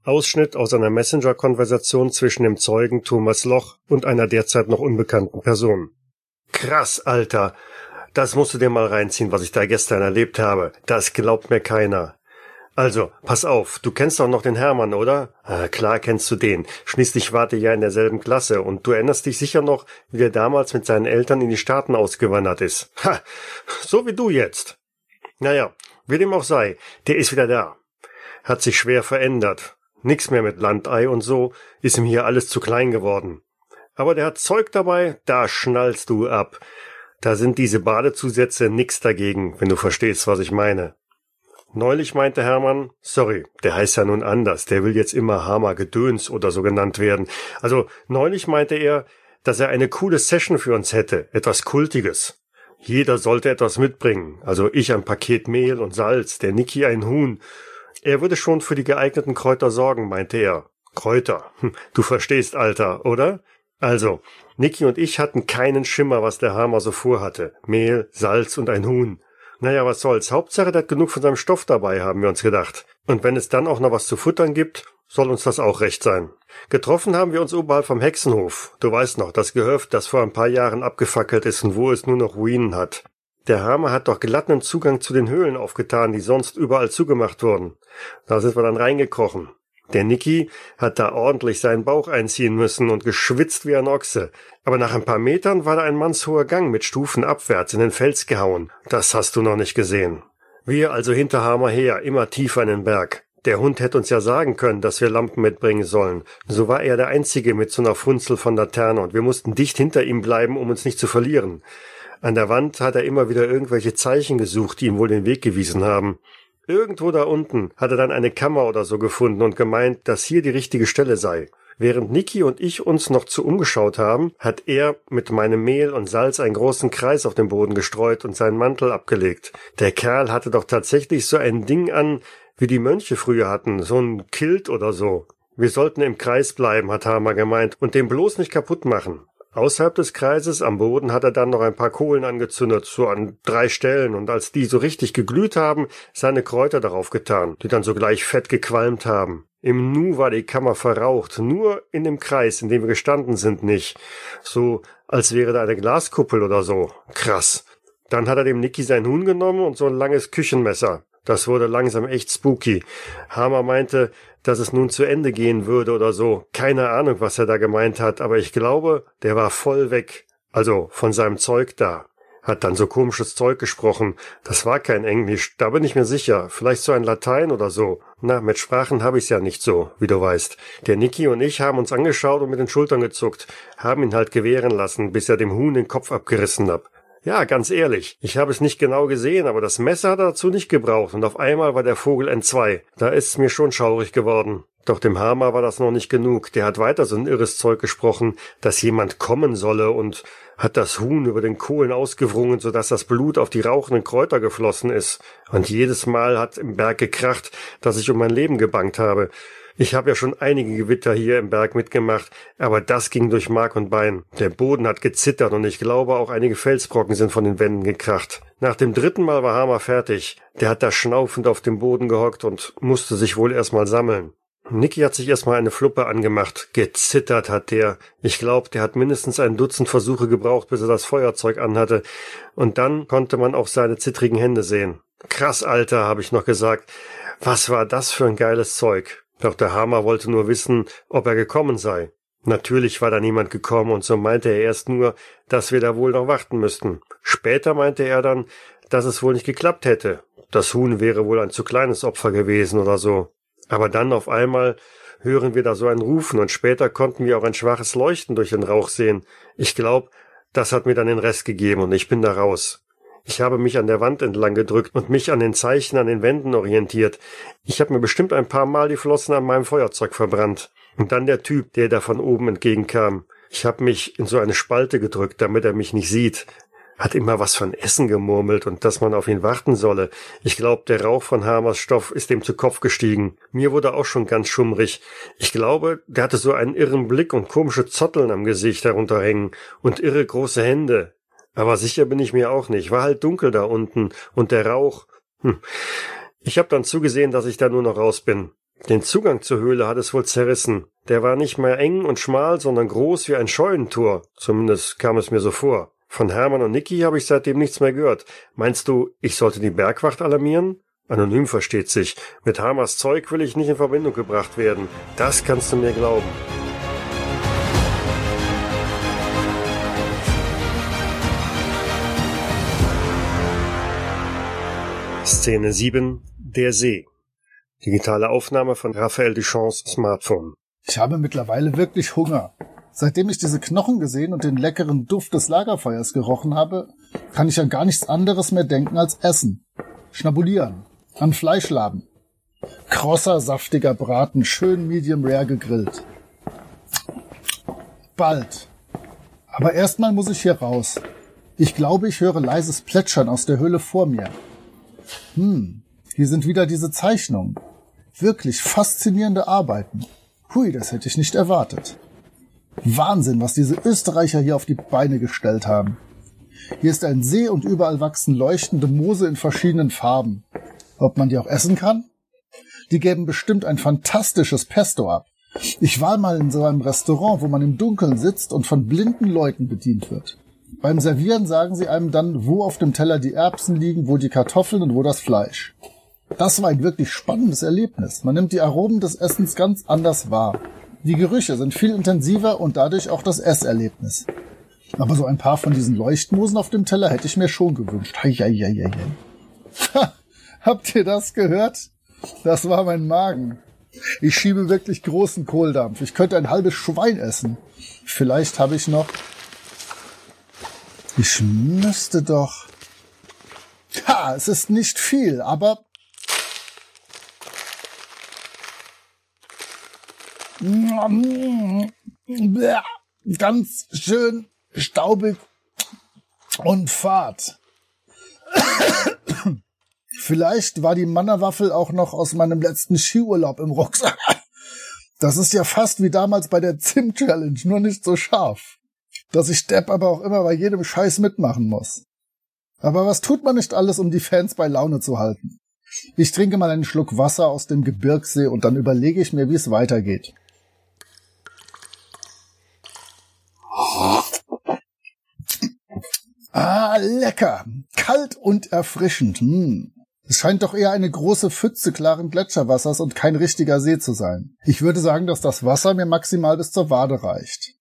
Ausschnitt aus einer Messenger-Konversation zwischen dem Zeugen Thomas Loch und einer derzeit noch unbekannten Person. Krass, Alter. Das musst du dir mal reinziehen, was ich da gestern erlebt habe. Das glaubt mir keiner. Also, pass auf, du kennst doch noch den Hermann, oder? Ah, klar kennst du den. Schließlich wart ihr ja in derselben Klasse und du erinnerst dich sicher noch, wie der damals mit seinen Eltern in die Staaten ausgewandert ist. Ha, so wie du jetzt. Naja, wie dem auch sei, der ist wieder da. Hat sich schwer verändert. Nix mehr mit Landei und so, ist ihm hier alles zu klein geworden. Aber der hat Zeug dabei, da schnallst du ab. Da sind diese Badezusätze nix dagegen, wenn du verstehst, was ich meine. Neulich meinte Hermann, sorry, der heißt ja nun anders, der will jetzt immer Hammer Gedöns oder so genannt werden. Also neulich meinte er, dass er eine coole Session für uns hätte, etwas Kultiges. Jeder sollte etwas mitbringen, also ich ein Paket Mehl und Salz, der Niki ein Huhn. Er würde schon für die geeigneten Kräuter sorgen, meinte er. Kräuter. Hm, du verstehst, Alter, oder? Also, Niki und ich hatten keinen Schimmer, was der Hammer so vorhatte. Mehl, Salz und ein Huhn. Naja, was soll's. Hauptsache, der hat genug von seinem Stoff dabei, haben wir uns gedacht. Und wenn es dann auch noch was zu futtern gibt, soll uns das auch recht sein. Getroffen haben wir uns oberhalb vom Hexenhof. Du weißt noch, das Gehöft, das vor ein paar Jahren abgefackelt ist und wo es nur noch Ruinen hat. Der Hammer hat doch glatten Zugang zu den Höhlen aufgetan, die sonst überall zugemacht wurden. Da sind wir dann reingekrochen. Der Niki hat da ordentlich seinen Bauch einziehen müssen und geschwitzt wie ein Ochse. Aber nach ein paar Metern war da ein mannshoher Gang mit Stufen abwärts in den Fels gehauen. Das hast du noch nicht gesehen. Wir also hinter Hammer her, immer tiefer in den Berg. Der Hund hätte uns ja sagen können, dass wir Lampen mitbringen sollen. So war er der Einzige mit so einer Funzel von Laterne und wir mussten dicht hinter ihm bleiben, um uns nicht zu verlieren. An der Wand hat er immer wieder irgendwelche Zeichen gesucht, die ihm wohl den Weg gewiesen haben. Irgendwo da unten hat er dann eine Kammer oder so gefunden und gemeint, dass hier die richtige Stelle sei. Während Niki und ich uns noch zu umgeschaut haben, hat er mit meinem Mehl und Salz einen großen Kreis auf den Boden gestreut und seinen Mantel abgelegt. Der Kerl hatte doch tatsächlich so ein Ding an, wie die Mönche früher hatten, so ein Kilt oder so. Wir sollten im Kreis bleiben, hat Hammer gemeint, und den bloß nicht kaputt machen. Außerhalb des Kreises am Boden hat er dann noch ein paar Kohlen angezündet, so an drei Stellen, und als die so richtig geglüht haben, seine Kräuter darauf getan, die dann sogleich fett gequalmt haben. Im Nu war die Kammer verraucht, nur in dem Kreis, in dem wir gestanden sind, nicht. So, als wäre da eine Glaskuppel oder so. Krass. Dann hat er dem Niki sein Huhn genommen und so ein langes Küchenmesser. Das wurde langsam echt spooky. Hammer meinte, dass es nun zu Ende gehen würde oder so. Keine Ahnung, was er da gemeint hat, aber ich glaube, der war voll weg. Also von seinem Zeug da. hat dann so komisches Zeug gesprochen. Das war kein Englisch, da bin ich mir sicher. Vielleicht so ein Latein oder so. Na, mit Sprachen habe ich's ja nicht so, wie du weißt. Der Niki und ich haben uns angeschaut und mit den Schultern gezuckt, haben ihn halt gewähren lassen, bis er dem Huhn den Kopf abgerissen hab. Ja, ganz ehrlich, ich habe es nicht genau gesehen, aber das Messer hat er dazu nicht gebraucht und auf einmal war der Vogel N2. Da ist's mir schon schaurig geworden. Doch dem Hammer war das noch nicht genug. Der hat weiter so ein irres Zeug gesprochen, dass jemand kommen solle und hat das Huhn über den Kohlen ausgewrungen, so dass das Blut auf die rauchenden Kräuter geflossen ist. Und jedes Mal hat im Berg gekracht, dass ich um mein Leben gebangt habe. Ich habe ja schon einige Gewitter hier im Berg mitgemacht, aber das ging durch Mark und Bein. Der Boden hat gezittert und ich glaube auch einige Felsbrocken sind von den Wänden gekracht. Nach dem dritten Mal war Hammer fertig. Der hat da schnaufend auf dem Boden gehockt und musste sich wohl erstmal sammeln. Niki hat sich erstmal eine Fluppe angemacht. Gezittert hat der. Ich glaube, der hat mindestens ein Dutzend Versuche gebraucht, bis er das Feuerzeug anhatte. Und dann konnte man auch seine zittrigen Hände sehen. Krass, Alter, habe ich noch gesagt. Was war das für ein geiles Zeug? Doch der Hammer wollte nur wissen, ob er gekommen sei. Natürlich war da niemand gekommen und so meinte er erst nur, dass wir da wohl noch warten müssten. Später meinte er dann, dass es wohl nicht geklappt hätte. Das Huhn wäre wohl ein zu kleines Opfer gewesen oder so. Aber dann auf einmal hören wir da so ein Rufen und später konnten wir auch ein schwaches Leuchten durch den Rauch sehen. Ich glaube, das hat mir dann den Rest gegeben und ich bin da raus. Ich habe mich an der Wand entlang gedrückt und mich an den Zeichen an den Wänden orientiert. Ich habe mir bestimmt ein paar Mal die Flossen an meinem Feuerzeug verbrannt. Und dann der Typ, der da von oben entgegenkam. Ich habe mich in so eine Spalte gedrückt, damit er mich nicht sieht hat immer was von Essen gemurmelt und dass man auf ihn warten solle. Ich glaube, der Rauch von Hamers Stoff ist ihm zu Kopf gestiegen. Mir wurde auch schon ganz schummrig. Ich glaube, der hatte so einen irren Blick und komische Zotteln am Gesicht herunterhängen und irre große Hände. Aber sicher bin ich mir auch nicht. War halt dunkel da unten und der Rauch. Hm. Ich habe dann zugesehen, dass ich da nur noch raus bin. Den Zugang zur Höhle hat es wohl zerrissen. Der war nicht mehr eng und schmal, sondern groß wie ein Scheunentor. Zumindest kam es mir so vor. Von Hermann und Niki habe ich seitdem nichts mehr gehört. Meinst du, ich sollte die Bergwacht alarmieren? Anonym versteht sich. Mit Hamers Zeug will ich nicht in Verbindung gebracht werden. Das kannst du mir glauben. Szene 7 Der See. Digitale Aufnahme von Raphael Duchamps Smartphone. Ich habe mittlerweile wirklich Hunger. Seitdem ich diese Knochen gesehen und den leckeren Duft des Lagerfeuers gerochen habe, kann ich an gar nichts anderes mehr denken als Essen. Schnabulieren. An Fleischladen. Krosser, saftiger Braten, schön medium rare gegrillt. Bald. Aber erstmal muss ich hier raus. Ich glaube, ich höre leises Plätschern aus der Höhle vor mir. Hm, hier sind wieder diese Zeichnungen. Wirklich faszinierende Arbeiten. Hui, das hätte ich nicht erwartet. Wahnsinn, was diese Österreicher hier auf die Beine gestellt haben. Hier ist ein See und überall wachsen leuchtende Moose in verschiedenen Farben. Ob man die auch essen kann? Die geben bestimmt ein fantastisches Pesto ab. Ich war mal in so einem Restaurant, wo man im Dunkeln sitzt und von blinden Leuten bedient wird. Beim Servieren sagen sie einem dann, wo auf dem Teller die Erbsen liegen, wo die Kartoffeln und wo das Fleisch. Das war ein wirklich spannendes Erlebnis. Man nimmt die Aromen des Essens ganz anders wahr. Die Gerüche sind viel intensiver und dadurch auch das Esserlebnis. Aber so ein paar von diesen Leuchtmosen auf dem Teller hätte ich mir schon gewünscht. Ha, habt ihr das gehört? Das war mein Magen. Ich schiebe wirklich großen Kohldampf. Ich könnte ein halbes Schwein essen. Vielleicht habe ich noch. Ich müsste doch. Ha, es ist nicht viel, aber Ganz schön staubig und fad. Vielleicht war die Mannerwaffel auch noch aus meinem letzten Skiurlaub im Rucksack. Das ist ja fast wie damals bei der Zim-Challenge, nur nicht so scharf. Dass ich Depp aber auch immer bei jedem Scheiß mitmachen muss. Aber was tut man nicht alles, um die Fans bei Laune zu halten? Ich trinke mal einen Schluck Wasser aus dem Gebirgssee und dann überlege ich mir, wie es weitergeht. Ah, lecker. Kalt und erfrischend. Hm. Es scheint doch eher eine große Pfütze klaren Gletscherwassers und kein richtiger See zu sein. Ich würde sagen, dass das Wasser mir maximal bis zur Wade reicht.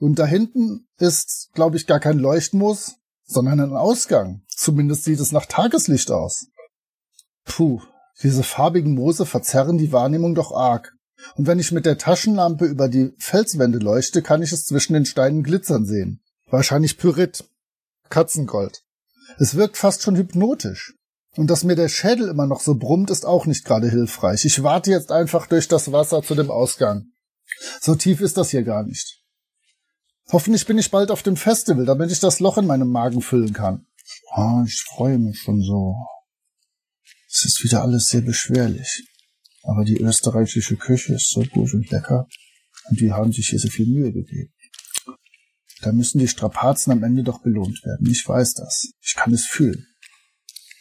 Und da hinten ist, glaube ich, gar kein Leuchtmoos, sondern einen Ausgang. Zumindest sieht es nach Tageslicht aus. Puh, diese farbigen Moose verzerren die Wahrnehmung doch arg. Und wenn ich mit der Taschenlampe über die Felswände leuchte, kann ich es zwischen den Steinen glitzern sehen. Wahrscheinlich Pyrit. Katzengold. Es wirkt fast schon hypnotisch. Und dass mir der Schädel immer noch so brummt, ist auch nicht gerade hilfreich. Ich warte jetzt einfach durch das Wasser zu dem Ausgang. So tief ist das hier gar nicht. Hoffentlich bin ich bald auf dem Festival, damit ich das Loch in meinem Magen füllen kann. Ah, ich freue mich schon so. Es ist wieder alles sehr beschwerlich. Aber die österreichische Küche ist so gut und lecker. Und die haben sich hier so viel Mühe gegeben. Da müssen die Strapazen am Ende doch belohnt werden. Ich weiß das. Ich kann es fühlen.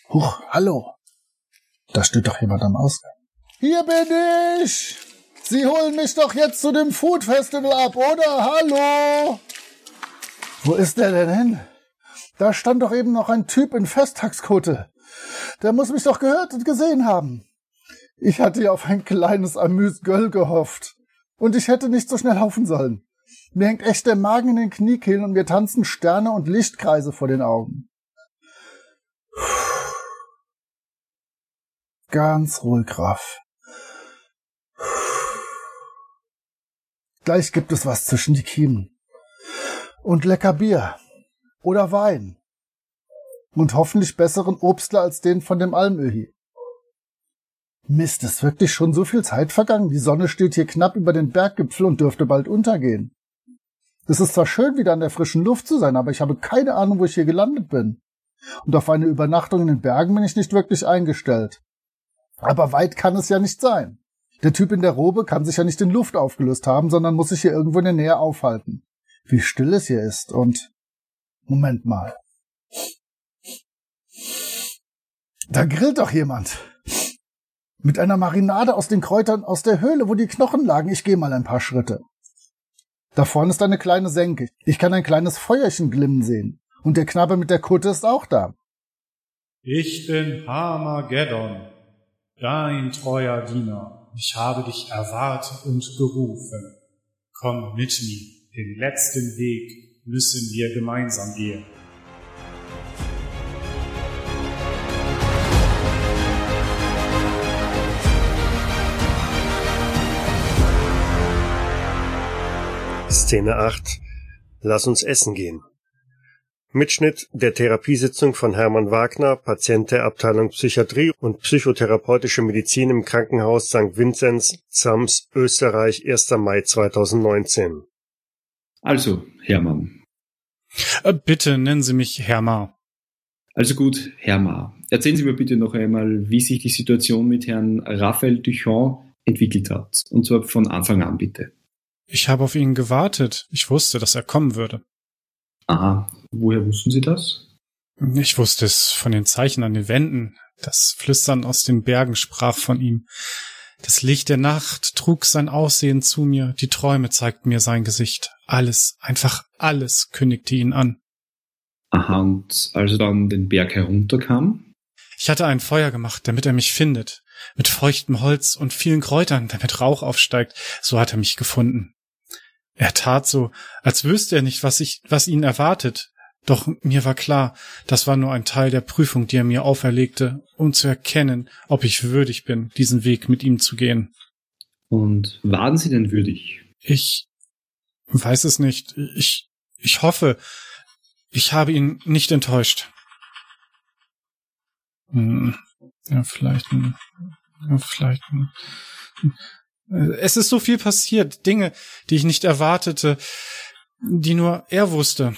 Huch, hallo. Da steht doch jemand am Ausgang. Hier bin ich! Sie holen mich doch jetzt zu dem Food Festival ab, oder? Hallo! Wo ist der denn hin? Da stand doch eben noch ein Typ in Festtagskutte. Der muss mich doch gehört und gesehen haben. Ich hatte ja auf ein kleines Amüs-Göll gehofft. Und ich hätte nicht so schnell laufen sollen. Mir hängt echt der Magen in den Kniekehlen und mir tanzen Sterne und Lichtkreise vor den Augen. Ganz ruhig, Graf. Gleich gibt es was zwischen die Kiemen. Und lecker Bier. Oder Wein. Und hoffentlich besseren Obstler als den von dem Almöhi. Mist, ist wirklich schon so viel Zeit vergangen. Die Sonne steht hier knapp über den Berggipfel und dürfte bald untergehen. Es ist zwar schön, wieder an der frischen Luft zu sein, aber ich habe keine Ahnung, wo ich hier gelandet bin. Und auf eine Übernachtung in den Bergen bin ich nicht wirklich eingestellt. Aber weit kann es ja nicht sein. Der Typ in der Robe kann sich ja nicht in Luft aufgelöst haben, sondern muss sich hier irgendwo in der Nähe aufhalten. Wie still es hier ist und... Moment mal. Da grillt doch jemand. Mit einer Marinade aus den Kräutern aus der Höhle, wo die Knochen lagen. Ich gehe mal ein paar Schritte. Da vorne ist eine kleine Senke. Ich kann ein kleines Feuerchen glimmen sehen. Und der Knabe mit der Kutte ist auch da. Ich bin Harmageddon, dein treuer Diener. Ich habe dich erwartet und gerufen. Komm mit mir. Den letzten Weg müssen wir gemeinsam gehen. Szene 8 Lass uns essen gehen. Mitschnitt der Therapiesitzung von Hermann Wagner, Patient der Abteilung Psychiatrie und psychotherapeutische Medizin im Krankenhaus St. Vinzenz, Zams, Österreich, 1. Mai 2019. Also, Hermann. Äh, bitte nennen Sie mich Hermar. Also gut, Hermar. Erzählen Sie mir bitte noch einmal, wie sich die Situation mit Herrn Raphael Duchamp entwickelt hat. Und zwar von Anfang an bitte. Ich habe auf ihn gewartet. Ich wusste, dass er kommen würde. Aha, woher wussten Sie das? Ich wusste es von den Zeichen an den Wänden. Das Flüstern aus den Bergen sprach von ihm. Das Licht der Nacht trug sein Aussehen zu mir, die Träume zeigten mir sein Gesicht. Alles, einfach alles kündigte ihn an. Aha, und als er dann den Berg herunterkam? Ich hatte ein Feuer gemacht, damit er mich findet. Mit feuchtem Holz und vielen Kräutern, damit Rauch aufsteigt. So hat er mich gefunden. Er tat so, als wüsste er nicht, was ich, was ihn erwartet. Doch mir war klar, das war nur ein Teil der Prüfung, die er mir auferlegte, um zu erkennen, ob ich würdig bin, diesen Weg mit ihm zu gehen. Und waren Sie denn würdig? Ich weiß es nicht. Ich, ich hoffe, ich habe ihn nicht enttäuscht. Hm, ja, vielleicht, ja, vielleicht. Es ist so viel passiert, Dinge, die ich nicht erwartete, die nur er wusste.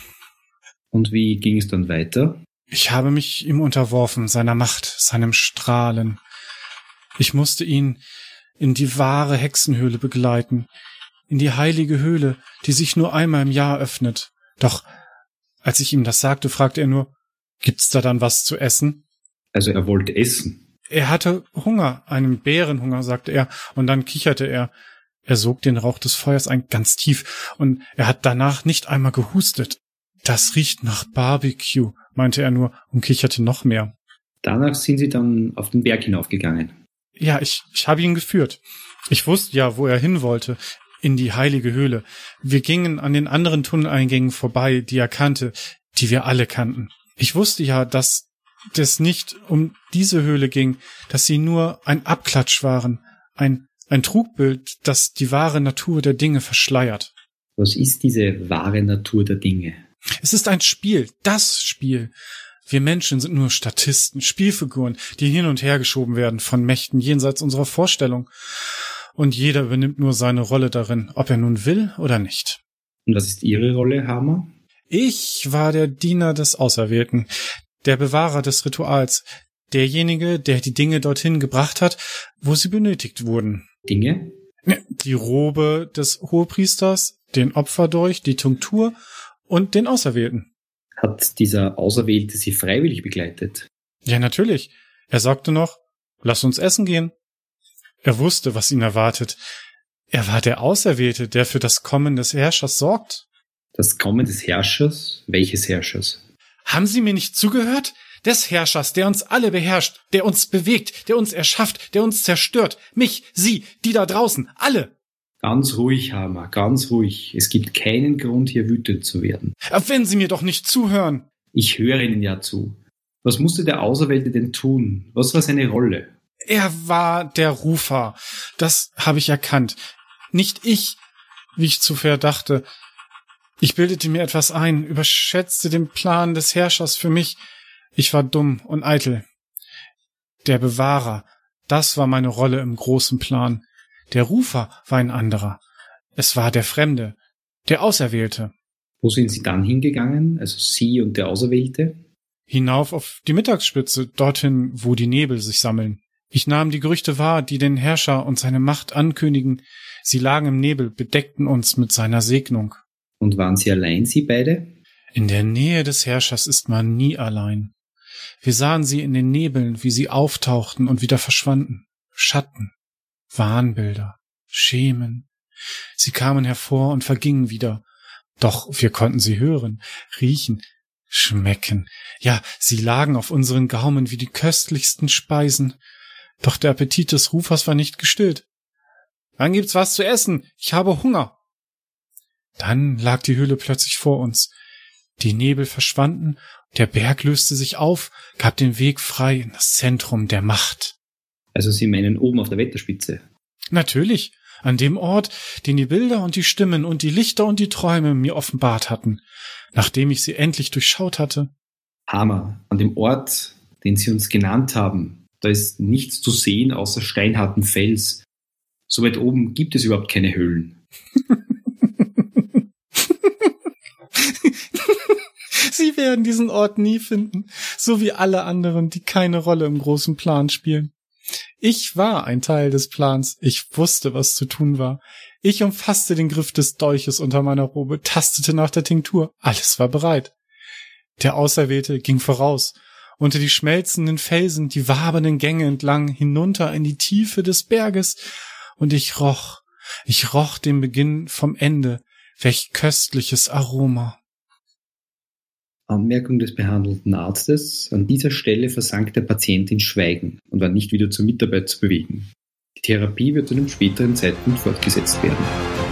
Und wie ging es dann weiter? Ich habe mich ihm unterworfen, seiner Macht, seinem Strahlen. Ich musste ihn in die wahre Hexenhöhle begleiten, in die heilige Höhle, die sich nur einmal im Jahr öffnet. Doch als ich ihm das sagte, fragte er nur, gibt's da dann was zu essen? Also er wollte essen. Er hatte Hunger, einen Bärenhunger, sagte er, und dann kicherte er. Er sog den Rauch des Feuers ein ganz tief, und er hat danach nicht einmal gehustet. Das riecht nach Barbecue, meinte er nur und kicherte noch mehr. Danach sind sie dann auf den Berg hinaufgegangen. Ja, ich, ich habe ihn geführt. Ich wusste ja, wo er hin wollte, in die heilige Höhle. Wir gingen an den anderen Tunneleingängen vorbei, die er kannte. die wir alle kannten. Ich wusste ja, dass es nicht um diese Höhle ging, dass sie nur ein Abklatsch waren, ein, ein Trugbild, das die wahre Natur der Dinge verschleiert. Was ist diese wahre Natur der Dinge? Es ist ein Spiel, das Spiel. Wir Menschen sind nur Statisten, Spielfiguren, die hin und her geschoben werden von Mächten jenseits unserer Vorstellung. Und jeder übernimmt nur seine Rolle darin, ob er nun will oder nicht. Und was ist Ihre Rolle, Hammer? Ich war der Diener des Auserwählten, der Bewahrer des Rituals, derjenige, der die Dinge dorthin gebracht hat, wo sie benötigt wurden. Dinge? Die Robe des Hohepriesters, den Opferdolch, die Tunktur und den Auserwählten. Hat dieser Auserwählte Sie freiwillig begleitet? Ja, natürlich. Er sagte noch, lass uns essen gehen. Er wusste, was ihn erwartet. Er war der Auserwählte, der für das Kommen des Herrschers sorgt. Das Kommen des Herrschers? Welches Herrschers? Haben Sie mir nicht zugehört? Des Herrschers, der uns alle beherrscht, der uns bewegt, der uns erschafft, der uns zerstört. Mich, Sie, die da draußen, alle. Ganz ruhig, Hammer, ganz ruhig. Es gibt keinen Grund, hier wütend zu werden. Aber wenn Sie mir doch nicht zuhören. Ich höre Ihnen ja zu. Was musste der Auserwählte denn tun? Was war seine Rolle? Er war der Rufer. Das habe ich erkannt. Nicht ich, wie ich zuvor dachte. Ich bildete mir etwas ein, überschätzte den Plan des Herrschers für mich. Ich war dumm und eitel. Der Bewahrer, das war meine Rolle im großen Plan. Der Rufer war ein anderer. Es war der Fremde, der Auserwählte. Wo sind Sie dann hingegangen, also Sie und der Auserwählte? Hinauf auf die Mittagsspitze, dorthin, wo die Nebel sich sammeln. Ich nahm die Gerüchte wahr, die den Herrscher und seine Macht ankündigen. Sie lagen im Nebel, bedeckten uns mit seiner Segnung. Und waren Sie allein, Sie beide? In der Nähe des Herrschers ist man nie allein. Wir sahen sie in den Nebeln, wie sie auftauchten und wieder verschwanden. Schatten, Wahnbilder, Schemen. Sie kamen hervor und vergingen wieder. Doch wir konnten sie hören, riechen, schmecken. Ja, sie lagen auf unseren Gaumen wie die köstlichsten Speisen. Doch der Appetit des Rufers war nicht gestillt. Wann gibt's was zu essen? Ich habe Hunger. Dann lag die Höhle plötzlich vor uns. Die Nebel verschwanden, der Berg löste sich auf, gab den Weg frei in das Zentrum der Macht. Also Sie meinen oben auf der Wetterspitze? Natürlich, an dem Ort, den die Bilder und die Stimmen und die Lichter und die Träume mir offenbart hatten, nachdem ich sie endlich durchschaut hatte. Hammer, an dem Ort, den Sie uns genannt haben, da ist nichts zu sehen außer steinharten Fels. So weit oben gibt es überhaupt keine Höhlen. Sie werden diesen Ort nie finden, so wie alle anderen, die keine Rolle im großen Plan spielen. Ich war ein Teil des Plans, ich wusste, was zu tun war. Ich umfasste den Griff des Dolches unter meiner Robe, tastete nach der Tinktur, alles war bereit. Der Auserwählte ging voraus, unter die schmelzenden Felsen, die wabernden Gänge entlang, hinunter in die Tiefe des Berges, und ich roch, ich roch den Beginn vom Ende, welch köstliches Aroma. Anmerkung des behandelten Arztes. An dieser Stelle versank der Patient in Schweigen und war nicht wieder zur Mitarbeit zu bewegen. Die Therapie wird zu einem späteren Zeitpunkt fortgesetzt werden.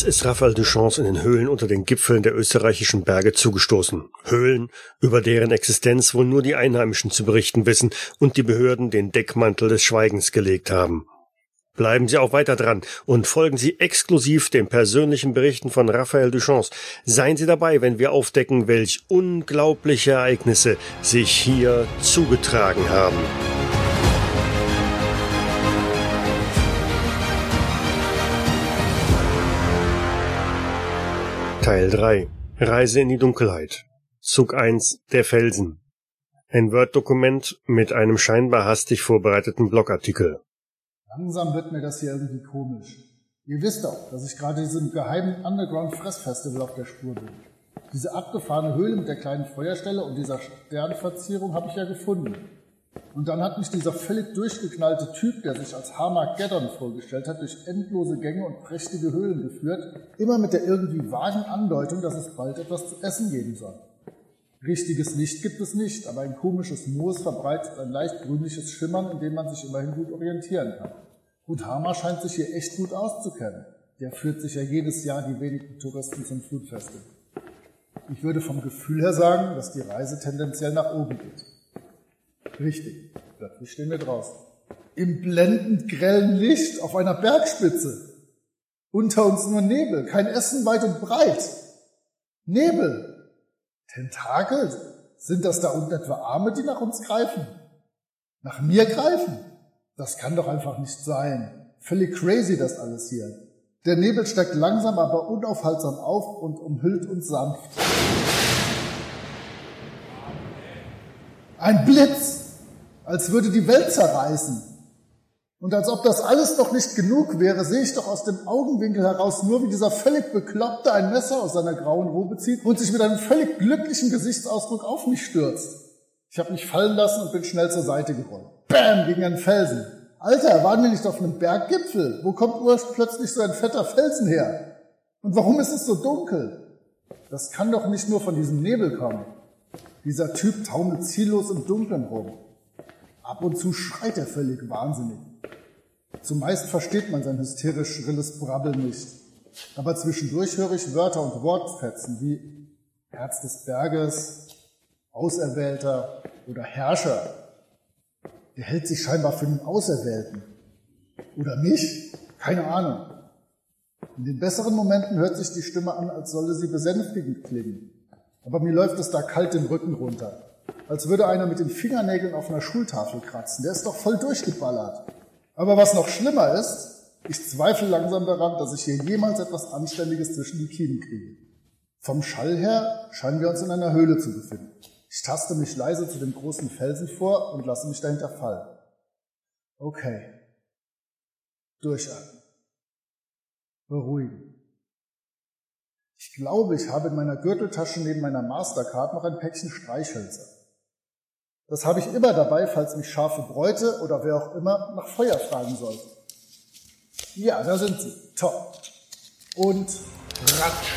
Was ist Raphael Duchamps in den Höhlen unter den Gipfeln der österreichischen Berge zugestoßen? Höhlen, über deren Existenz wohl nur die Einheimischen zu berichten wissen und die Behörden den Deckmantel des Schweigens gelegt haben. Bleiben Sie auch weiter dran und folgen Sie exklusiv den persönlichen Berichten von Raphael Duchamps. Seien Sie dabei, wenn wir aufdecken, welch unglaubliche Ereignisse sich hier zugetragen haben. Teil 3 Reise in die Dunkelheit Zug 1 Der Felsen Ein Word-Dokument mit einem scheinbar hastig vorbereiteten Blogartikel. Langsam wird mir das hier irgendwie komisch. Ihr wisst doch, dass ich gerade diesem geheimen Underground-Fressfestival auf der Spur bin. Diese abgefahrene Höhle mit der kleinen Feuerstelle und dieser Sternverzierung habe ich ja gefunden. Und dann hat mich dieser völlig durchgeknallte Typ, der sich als Harmageddon vorgestellt hat, durch endlose Gänge und prächtige Höhlen geführt, immer mit der irgendwie vagen Andeutung, dass es bald etwas zu essen geben soll. Richtiges Licht gibt es nicht, aber ein komisches Moos verbreitet ein leicht grünliches Schimmern, in dem man sich immerhin gut orientieren kann. Und Hammer scheint sich hier echt gut auszukennen. Der führt sich ja jedes Jahr die wenigen Touristen zum Foodfestival. Ich würde vom Gefühl her sagen, dass die Reise tendenziell nach oben geht. Richtig, plötzlich stehen wir draußen. Im blendend grellen Licht auf einer Bergspitze. Unter uns nur Nebel, kein Essen weit und breit. Nebel, Tentakel? Sind das da unten etwa Arme, die nach uns greifen? Nach mir greifen? Das kann doch einfach nicht sein. Völlig crazy das alles hier. Der Nebel steigt langsam, aber unaufhaltsam auf und umhüllt uns sanft. Ein Blitz, als würde die Welt zerreißen. Und als ob das alles noch nicht genug wäre, sehe ich doch aus dem Augenwinkel heraus nur, wie dieser völlig Bekloppte ein Messer aus seiner grauen Robe zieht und sich mit einem völlig glücklichen Gesichtsausdruck auf mich stürzt. Ich habe mich fallen lassen und bin schnell zur Seite gerollt. Bam, gegen einen Felsen. Alter, waren wir nicht auf einem Berggipfel? Wo kommt plötzlich so ein fetter Felsen her? Und warum ist es so dunkel? Das kann doch nicht nur von diesem Nebel kommen. Dieser Typ taumelt ziellos im Dunkeln rum. Ab und zu schreit er völlig wahnsinnig. Zumeist versteht man sein hysterisch schrilles Brabbeln nicht. Aber zwischendurch höre ich Wörter und Wortfetzen wie Herz des Berges, Auserwählter oder Herrscher. Der hält sich scheinbar für den Auserwählten. Oder mich? Keine Ahnung. In den besseren Momenten hört sich die Stimme an, als solle sie besänftigend klingen. Aber mir läuft es da kalt den Rücken runter. Als würde einer mit den Fingernägeln auf einer Schultafel kratzen. Der ist doch voll durchgeballert. Aber was noch schlimmer ist, ich zweifle langsam daran, dass ich hier jemals etwas Anständiges zwischen die Kiemen kriege. Vom Schall her scheinen wir uns in einer Höhle zu befinden. Ich taste mich leise zu dem großen Felsen vor und lasse mich dahinter fallen. Okay. Durchatmen. Beruhigen. Ich glaube, ich habe in meiner Gürteltasche neben meiner Mastercard noch ein Päckchen Streichhölzer. Das habe ich immer dabei, falls mich scharfe Bräute oder wer auch immer nach Feuer fragen sollte. Ja, da sind sie. Top. Und ratsch.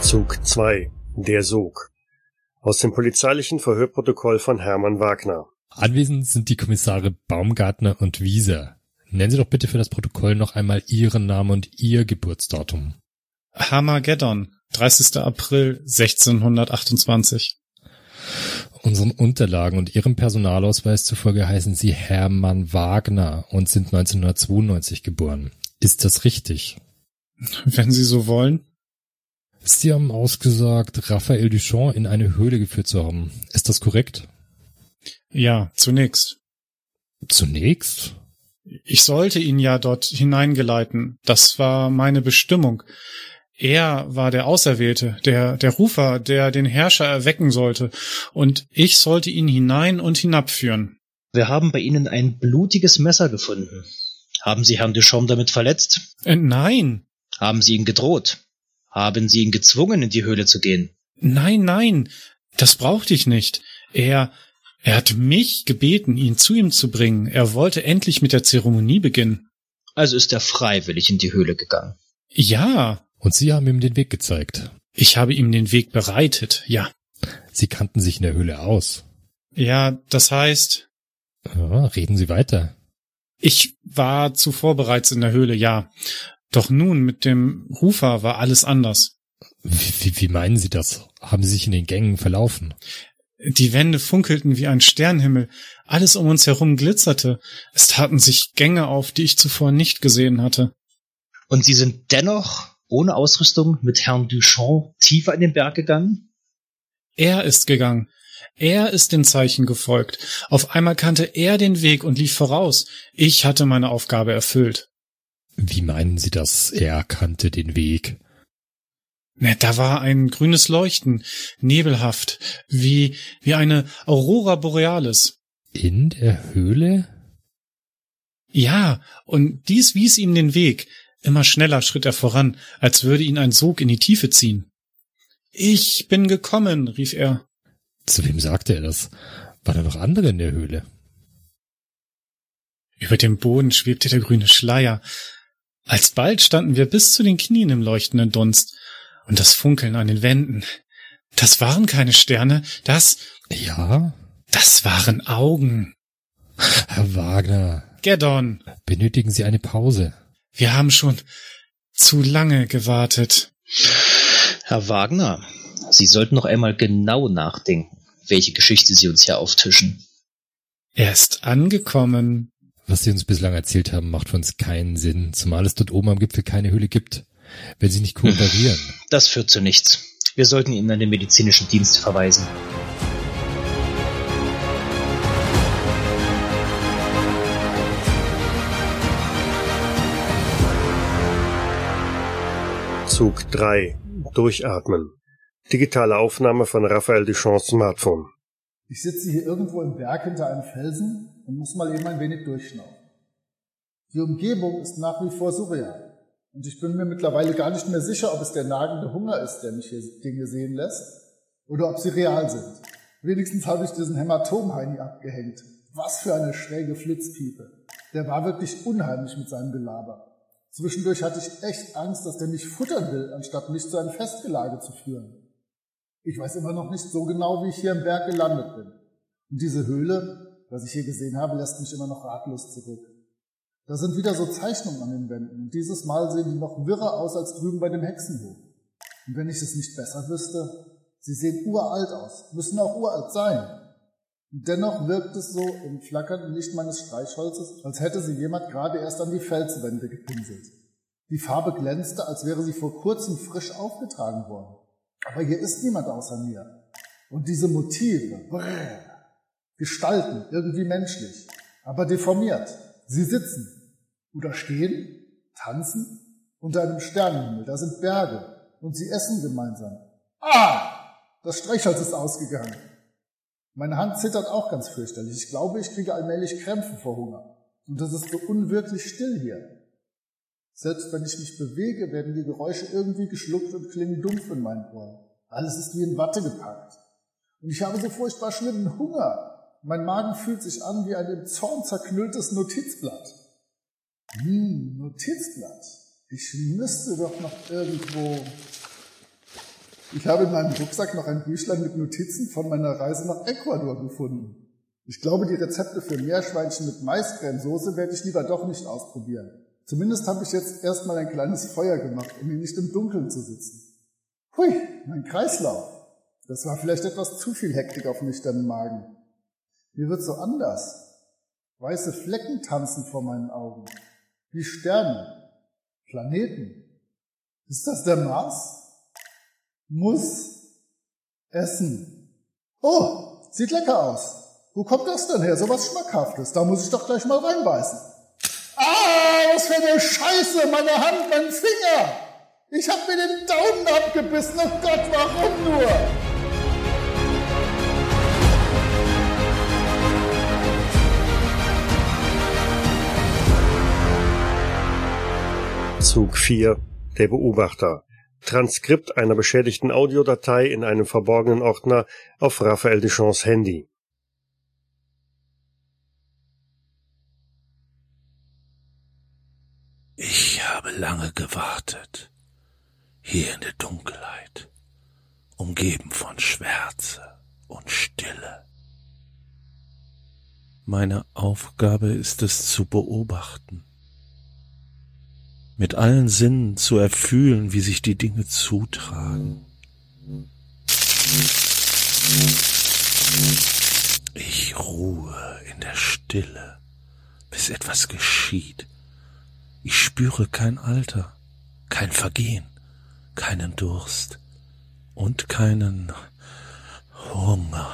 Zug 2. Der Sog. Aus dem polizeilichen Verhörprotokoll von Hermann Wagner. Anwesend sind die Kommissare Baumgartner und Wieser. Nennen Sie doch bitte für das Protokoll noch einmal Ihren Namen und Ihr Geburtsdatum. Harmageddon, 30. April 1628. Unseren Unterlagen und Ihrem Personalausweis zufolge heißen Sie Hermann Wagner und sind 1992 geboren. Ist das richtig? Wenn Sie so wollen. Sie haben ausgesagt, Raphael Duchamp in eine Höhle geführt zu haben. Ist das korrekt? Ja, zunächst. Zunächst? Ich sollte ihn ja dort hineingeleiten. Das war meine Bestimmung. Er war der Auserwählte, der, der Rufer, der den Herrscher erwecken sollte. Und ich sollte ihn hinein und hinabführen. Wir haben bei Ihnen ein blutiges Messer gefunden. Haben Sie Herrn Duchamp damit verletzt? Äh, nein. Haben Sie ihn gedroht? Haben Sie ihn gezwungen, in die Höhle zu gehen? Nein, nein. Das brauchte ich nicht. Er, er hat mich gebeten, ihn zu ihm zu bringen. Er wollte endlich mit der Zeremonie beginnen. Also ist er freiwillig in die Höhle gegangen. Ja. Und Sie haben ihm den Weg gezeigt. Ich habe ihm den Weg bereitet, ja. Sie kannten sich in der Höhle aus. Ja, das heißt. Ja, reden Sie weiter. Ich war zuvor bereits in der Höhle, ja. Doch nun mit dem Rufer war alles anders. Wie, wie, wie meinen Sie das? Haben Sie sich in den Gängen verlaufen? Die Wände funkelten wie ein Sternhimmel, alles um uns herum glitzerte, es taten sich Gänge auf, die ich zuvor nicht gesehen hatte. Und Sie sind dennoch ohne Ausrüstung mit Herrn Duchamp tiefer in den Berg gegangen? Er ist gegangen. Er ist den Zeichen gefolgt. Auf einmal kannte er den Weg und lief voraus. Ich hatte meine Aufgabe erfüllt. Wie meinen Sie das? Er kannte den Weg. Ne, da war ein grünes Leuchten, nebelhaft, wie, wie eine Aurora Borealis. In der Höhle? Ja, und dies wies ihm den Weg. Immer schneller schritt er voran, als würde ihn ein Sog in die Tiefe ziehen. Ich bin gekommen, rief er. Zu wem sagte er das? Waren da noch andere in der Höhle? Über dem Boden schwebte der grüne Schleier. Alsbald standen wir bis zu den Knien im leuchtenden Dunst und das Funkeln an den Wänden. Das waren keine Sterne, das. Ja? Das waren Augen. Herr Wagner. Geddon. Benötigen Sie eine Pause? Wir haben schon zu lange gewartet. Herr Wagner, Sie sollten noch einmal genau nachdenken, welche Geschichte Sie uns hier auftischen. Er ist angekommen. Was Sie uns bislang erzählt haben, macht für uns keinen Sinn, zumal es dort oben am Gipfel keine Höhle gibt. Wenn Sie nicht kooperieren. Das führt zu nichts. Wir sollten ihn an den medizinischen Dienst verweisen. Zug 3. Durchatmen. Digitale Aufnahme von Raphael Duchamps Smartphone. Ich sitze hier irgendwo im Berg hinter einem Felsen und muss mal eben ein wenig durchschnaufen. Die Umgebung ist nach wie vor surreal. Und ich bin mir mittlerweile gar nicht mehr sicher, ob es der nagende Hunger ist, der mich hier Dinge sehen lässt, oder ob sie real sind. Wenigstens habe ich diesen Hämatom-Heini abgehängt. Was für eine schräge Flitzpiepe. Der war wirklich unheimlich mit seinem Gelaber. Zwischendurch hatte ich echt Angst, dass der mich futtern will, anstatt mich zu einem Festgelage zu führen. Ich weiß immer noch nicht so genau, wie ich hier im Berg gelandet bin. Und diese Höhle, was ich hier gesehen habe, lässt mich immer noch ratlos zurück. Da sind wieder so Zeichnungen an den Wänden und dieses Mal sehen die noch wirrer aus als drüben bei dem Hexenhof. Und wenn ich es nicht besser wüsste, sie sehen uralt aus, müssen auch uralt sein. Und dennoch wirkt es so im flackernden Licht meines Streichholzes, als hätte sie jemand gerade erst an die Felswände gepinselt. Die Farbe glänzte, als wäre sie vor kurzem frisch aufgetragen worden. Aber hier ist niemand außer mir. Und diese Motive, brrr, Gestalten, irgendwie menschlich, aber deformiert. Sie sitzen oder stehen, tanzen unter einem Sternenhimmel. Da sind Berge und sie essen gemeinsam. Ah! Das Streichholz ist ausgegangen. Meine Hand zittert auch ganz fürchterlich. Ich glaube, ich kriege allmählich Krämpfe vor Hunger. Und das ist so unwirklich still hier. Selbst wenn ich mich bewege, werden die Geräusche irgendwie geschluckt und klingen dumpf in meinen Ohren. Alles ist wie in Watte gepackt. Und ich habe so furchtbar schlimmen Hunger. Mein Magen fühlt sich an wie ein im Zorn zerknülltes Notizblatt. Hm, Notizblatt. Ich müsste doch noch irgendwo. Ich habe in meinem Rucksack noch ein Büchlein mit Notizen von meiner Reise nach Ecuador gefunden. Ich glaube, die Rezepte für Meerschweinchen mit Maiscremesoße werde ich lieber doch nicht ausprobieren. Zumindest habe ich jetzt erstmal ein kleines Feuer gemacht, um hier nicht im Dunkeln zu sitzen. Hui, mein Kreislauf. Das war vielleicht etwas zu viel Hektik auf nüchternen Magen. Mir wird so anders. Weiße Flecken tanzen vor meinen Augen. Wie Sterne. Planeten. Ist das der Mars? Muss. Essen. Oh, sieht lecker aus. Wo kommt das denn her? So was Schmackhaftes. Da muss ich doch gleich mal reinbeißen. Ah, was für eine Scheiße! Meine Hand, mein Finger! Ich hab mir den Daumen abgebissen. Oh Gott, warum nur? Zug 4. Der Beobachter. Transkript einer beschädigten Audiodatei in einem verborgenen Ordner auf Raphael Duchamps Handy. Ich habe lange gewartet, hier in der Dunkelheit, umgeben von Schwärze und Stille. Meine Aufgabe ist es zu beobachten, mit allen Sinnen zu erfühlen, wie sich die Dinge zutragen. Ich ruhe in der Stille, bis etwas geschieht. Ich spüre kein Alter, kein Vergehen, keinen Durst und keinen Hunger.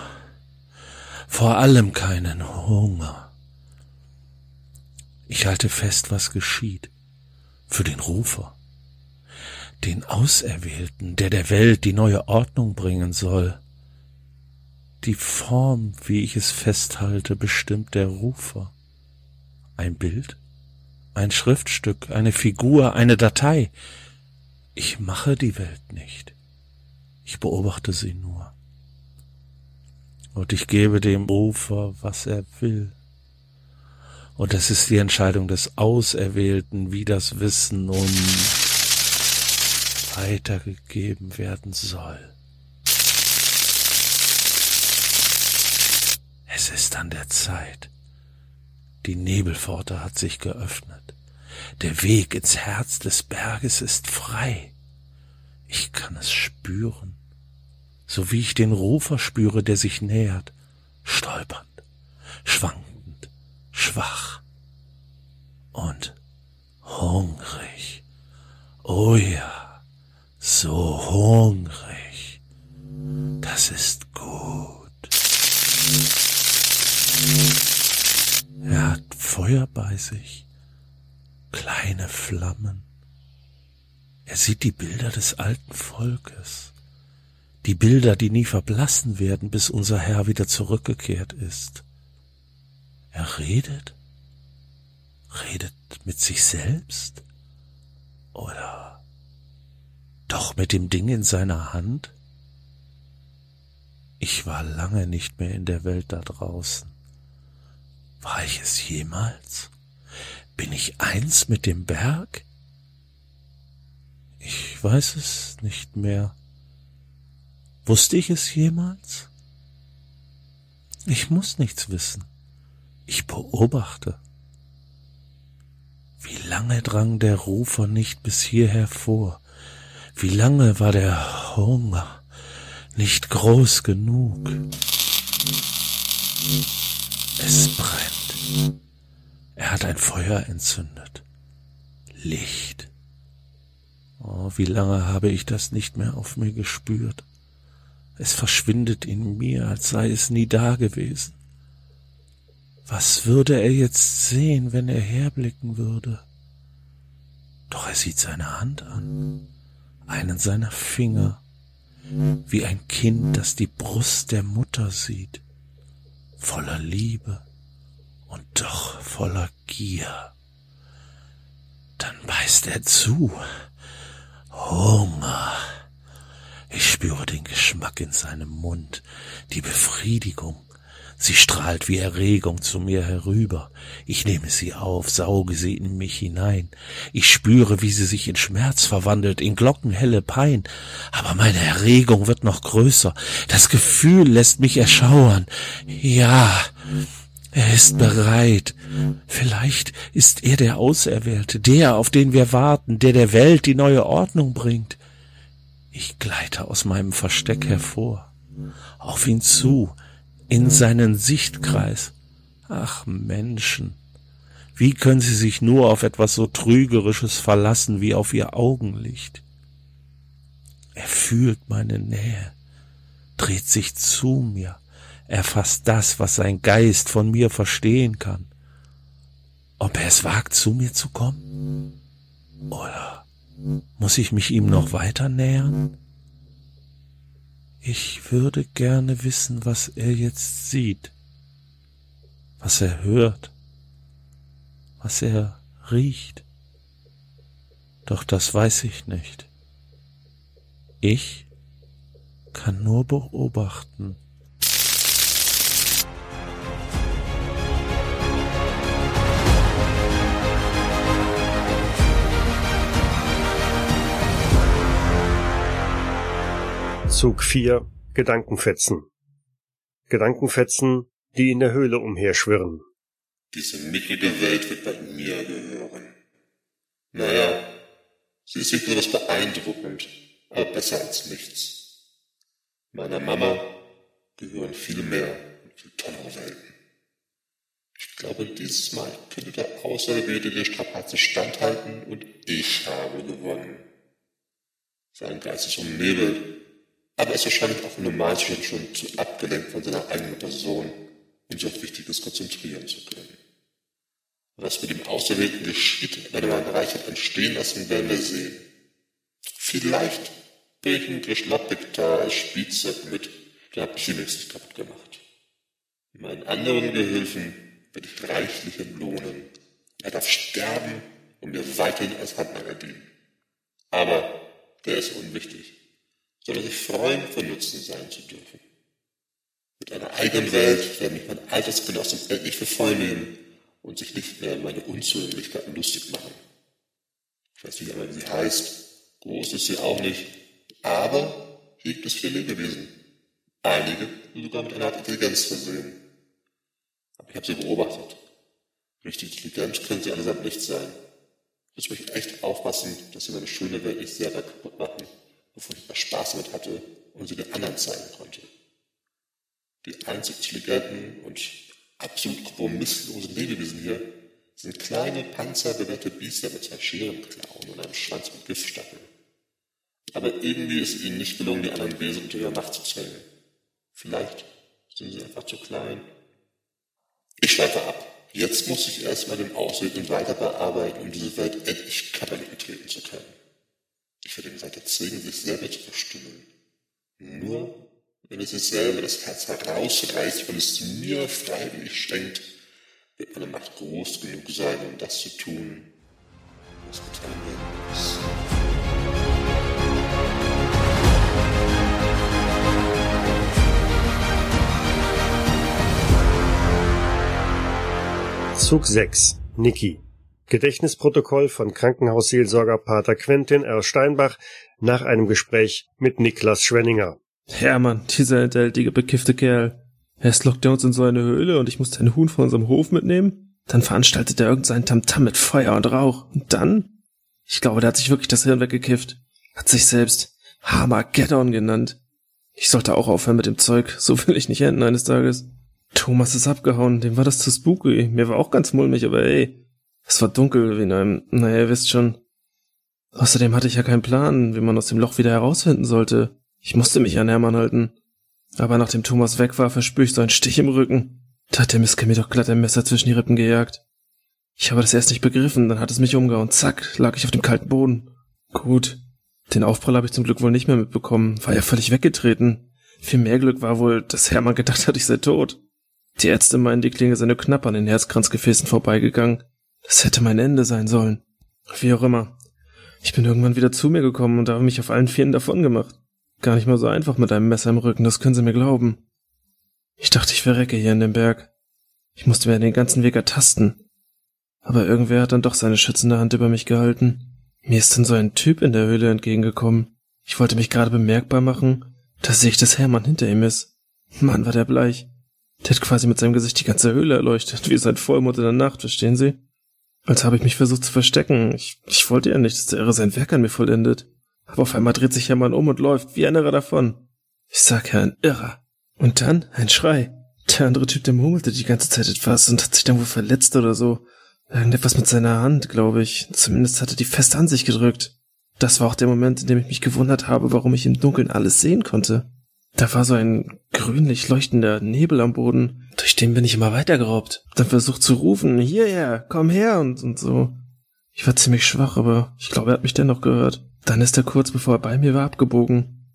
vor allem keinen Hunger. Ich halte fest, was geschieht, für den Rufer, den Auserwählten, der der Welt die neue Ordnung bringen soll. Die Form, wie ich es festhalte, bestimmt der Rufer. Ein Bild, ein Schriftstück, eine Figur, eine Datei. Ich mache die Welt nicht. Ich beobachte sie nur. Und ich gebe dem Rufer, was er will. Und es ist die Entscheidung des Auserwählten, wie das Wissen um weitergegeben werden soll. Es ist an der Zeit. Die Nebelpforte hat sich geöffnet. Der Weg ins Herz des Berges ist frei. Ich kann es spüren, so wie ich den Rufer spüre, der sich nähert, stolpernd, schwankend, schwach und hungrig. Oh ja, so hungrig. Das ist gut. Er hat Feuer bei sich, kleine Flammen. Er sieht die Bilder des alten Volkes, die Bilder, die nie verblassen werden, bis unser Herr wieder zurückgekehrt ist. Er redet, redet mit sich selbst oder doch mit dem Ding in seiner Hand? Ich war lange nicht mehr in der Welt da draußen. War ich es jemals? Bin ich eins mit dem Berg? Ich weiß es nicht mehr. Wusste ich es jemals? Ich muss nichts wissen. Ich beobachte. Wie lange drang der Rufer nicht bis hierher vor? Wie lange war der Hunger nicht groß genug? Es brennt. Er hat ein Feuer entzündet. Licht. Oh, wie lange habe ich das nicht mehr auf mir gespürt? Es verschwindet in mir, als sei es nie da gewesen. Was würde er jetzt sehen, wenn er herblicken würde? Doch er sieht seine Hand an, einen seiner Finger, wie ein Kind, das die Brust der Mutter sieht voller Liebe und doch voller Gier. Dann beißt er zu. Hunger. Ich spüre den Geschmack in seinem Mund, die Befriedigung, Sie strahlt wie Erregung zu mir herüber. Ich nehme sie auf, sauge sie in mich hinein. Ich spüre, wie sie sich in Schmerz verwandelt, in glockenhelle Pein. Aber meine Erregung wird noch größer. Das Gefühl lässt mich erschauern. Ja, er ist bereit. Vielleicht ist er der Auserwählte, der, auf den wir warten, der der Welt die neue Ordnung bringt. Ich gleite aus meinem Versteck hervor, auf ihn zu, in seinen Sichtkreis. Ach Menschen, wie können sie sich nur auf etwas so Trügerisches verlassen wie auf ihr Augenlicht? Er fühlt meine Nähe, dreht sich zu mir, erfasst das, was sein Geist von mir verstehen kann. Ob er es wagt, zu mir zu kommen? Oder muss ich mich ihm noch weiter nähern? Ich würde gerne wissen, was er jetzt sieht, was er hört, was er riecht. Doch das weiß ich nicht. Ich kann nur beobachten. Zug 4 Gedankenfetzen. Gedankenfetzen, die in der Höhle umherschwirren. Diese mickrige Welt wird bei mir gehören. Naja, sie ist das beeindruckend, aber besser als nichts. Meiner Mama gehören viel mehr und viel tollere Welten. Ich glaube, dieses Mal könnte der Auserwählte der Strapaze standhalten und ich habe gewonnen. Sein Geist ist umnebelt aber ist wahrscheinlich auch im Normalzustand schon zu abgelenkt von seiner eigenen Person, um sich auf Wichtiges konzentrieren zu können. Was mit dem Auserwählten geschieht, wenn er ein Reich entstehen lassen, werden wir sehen. Vielleicht bringe ich einen Geschlappig da als Spielzeug mit, der hat mich nicht kaputt gemacht. Meinen anderen Gehilfen werde ich reichlich entlohnen. Er darf sterben und mir weiterhin als Handlanger dienen. Aber der ist unwichtig, sondern sich freuen, von Nutzen sein zu dürfen. Mit einer eigenen Welt werde ich mein Altersgenossen endlich für voll nehmen und sich nicht mehr meine Unzulänglichkeiten lustig machen. Ich weiß nicht einmal, wie sie heißt. Groß ist sie auch nicht. Aber gibt es viele Lebewesen. Einige sogar mit einer Art Intelligenz versehen. Aber ich habe sie beobachtet. Richtig intelligent können sie allesamt nicht sein. Jetzt muss ich echt aufpassen, dass sie meine schöne Welt nicht selber kaputt machen, bevor ich etwas Spaß damit hatte und sie den anderen zeigen konnte. Die einzig intelligenten und absolut kompromisslosen Lebewesen hier sind kleine, panzerbewehrte Biester mit zwei Scherenklauen und einem Schwanz mit Giftstacheln. Aber irgendwie ist ihnen nicht gelungen, die anderen Wesen unter ihrer Macht zu zwängen. Vielleicht sind sie einfach zu klein. Ich schweife ab. Jetzt muss ich erstmal den Ausweg weiter bearbeiten, um diese Welt endlich Kampagnen betreten zu können. Ich werde ihn weiter zwingen, sich selber zu verstimmen. Nur wenn es sich selber das Herz herausreißt, wenn es mir freiwillig schenkt, wird meine Macht groß genug sein, um das zu tun, was getan werden muss. Zug 6. Niki. Gedächtnisprotokoll von Krankenhausseelsorger Pater Quentin R. Steinbach nach einem Gespräch mit Niklas Schwenninger. Hermann, dieser entältige, bekiffte Kerl. Erst lockt er uns in so eine Höhle und ich muss den Huhn von unserem Hof mitnehmen. Dann veranstaltet er irgendeinen Tamtam mit Feuer und Rauch. Und dann? Ich glaube, der hat sich wirklich das Hirn weggekifft. Hat sich selbst Hamageddon genannt. Ich sollte auch aufhören mit dem Zeug. So will ich nicht enden eines Tages. Thomas ist abgehauen. Dem war das zu spooky. Mir war auch ganz mulmig, aber ey. Es war dunkel wie in einem, naja, ihr wisst schon. Außerdem hatte ich ja keinen Plan, wie man aus dem Loch wieder herausfinden sollte. Ich musste mich an Hermann halten. Aber nachdem Thomas weg war, verspür ich so einen Stich im Rücken. Da hat der Miske mir doch glatt ein Messer zwischen die Rippen gejagt. Ich habe das erst nicht begriffen, dann hat es mich umgehauen. Zack, lag ich auf dem kalten Boden. Gut. Den Aufprall habe ich zum Glück wohl nicht mehr mitbekommen. War ja völlig weggetreten. Viel mehr Glück war wohl, dass Hermann gedacht hat, ich sei tot. Die Ärzte meinen, die Klinge sei nur knapp an den Herzkranzgefäßen vorbeigegangen. Das hätte mein Ende sein sollen. Wie auch immer. Ich bin irgendwann wieder zu mir gekommen und habe mich auf allen Vieren davon gemacht. Gar nicht mal so einfach mit einem Messer im Rücken, das können Sie mir glauben. Ich dachte, ich verrecke hier in dem Berg. Ich musste mir den ganzen Weg ertasten. Aber irgendwer hat dann doch seine schützende Hand über mich gehalten. Mir ist dann so ein Typ in der Höhle entgegengekommen. Ich wollte mich gerade bemerkbar machen, da sehe ich, dass Hermann hinter ihm ist. Mann, war der bleich. Der hat quasi mit seinem Gesicht die ganze Höhle erleuchtet, wie sein Vollmond in der Nacht, verstehen Sie? Als habe ich mich versucht zu verstecken. Ich, ich wollte ja nicht, dass der Irre sein Werk an mir vollendet. Aber auf einmal dreht sich Hermann um und läuft wie ein Irrer davon. Ich sag ja, ein Irrer. Und dann ein Schrei. Der andere Typ, der murmelte die ganze Zeit etwas und hat sich dann wohl verletzt oder so. Irgendetwas mit seiner Hand, glaube ich. Zumindest hat er die fest an sich gedrückt. Das war auch der Moment, in dem ich mich gewundert habe, warum ich im Dunkeln alles sehen konnte. Da war so ein grünlich leuchtender Nebel am Boden, durch den bin ich immer weitergeraubt. Dann versucht zu rufen, hierher, komm her und, und so. Ich war ziemlich schwach, aber ich glaube, er hat mich dennoch gehört. Dann ist er kurz bevor er bei mir war abgebogen.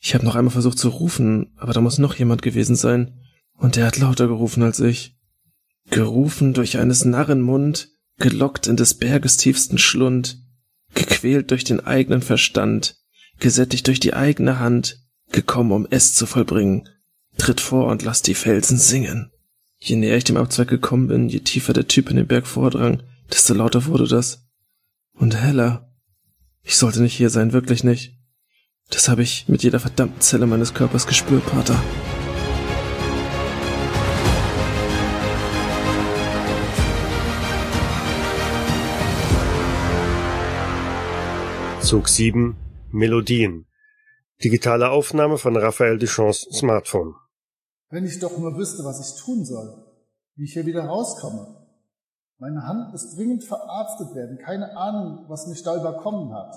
Ich habe noch einmal versucht zu rufen, aber da muss noch jemand gewesen sein. Und er hat lauter gerufen als ich. Gerufen durch eines Narren Mund, gelockt in des Berges tiefsten Schlund, gequält durch den eigenen Verstand, gesättigt durch die eigene Hand, gekommen, um es zu vollbringen. Tritt vor und lass die Felsen singen. Je näher ich dem Abzweig gekommen bin, je tiefer der Typ in den Berg vordrang, desto lauter wurde das. Und heller. Ich sollte nicht hier sein, wirklich nicht. Das habe ich mit jeder verdammten Zelle meines Körpers gespürt, Pater. Zug 7. Melodien. Digitale Aufnahme von Raphael Duchamps Smartphone. Wenn ich doch nur wüsste, was ich tun soll, wie ich hier wieder rauskomme. Meine Hand muss dringend verarztet werden, keine Ahnung, was mich da überkommen hat.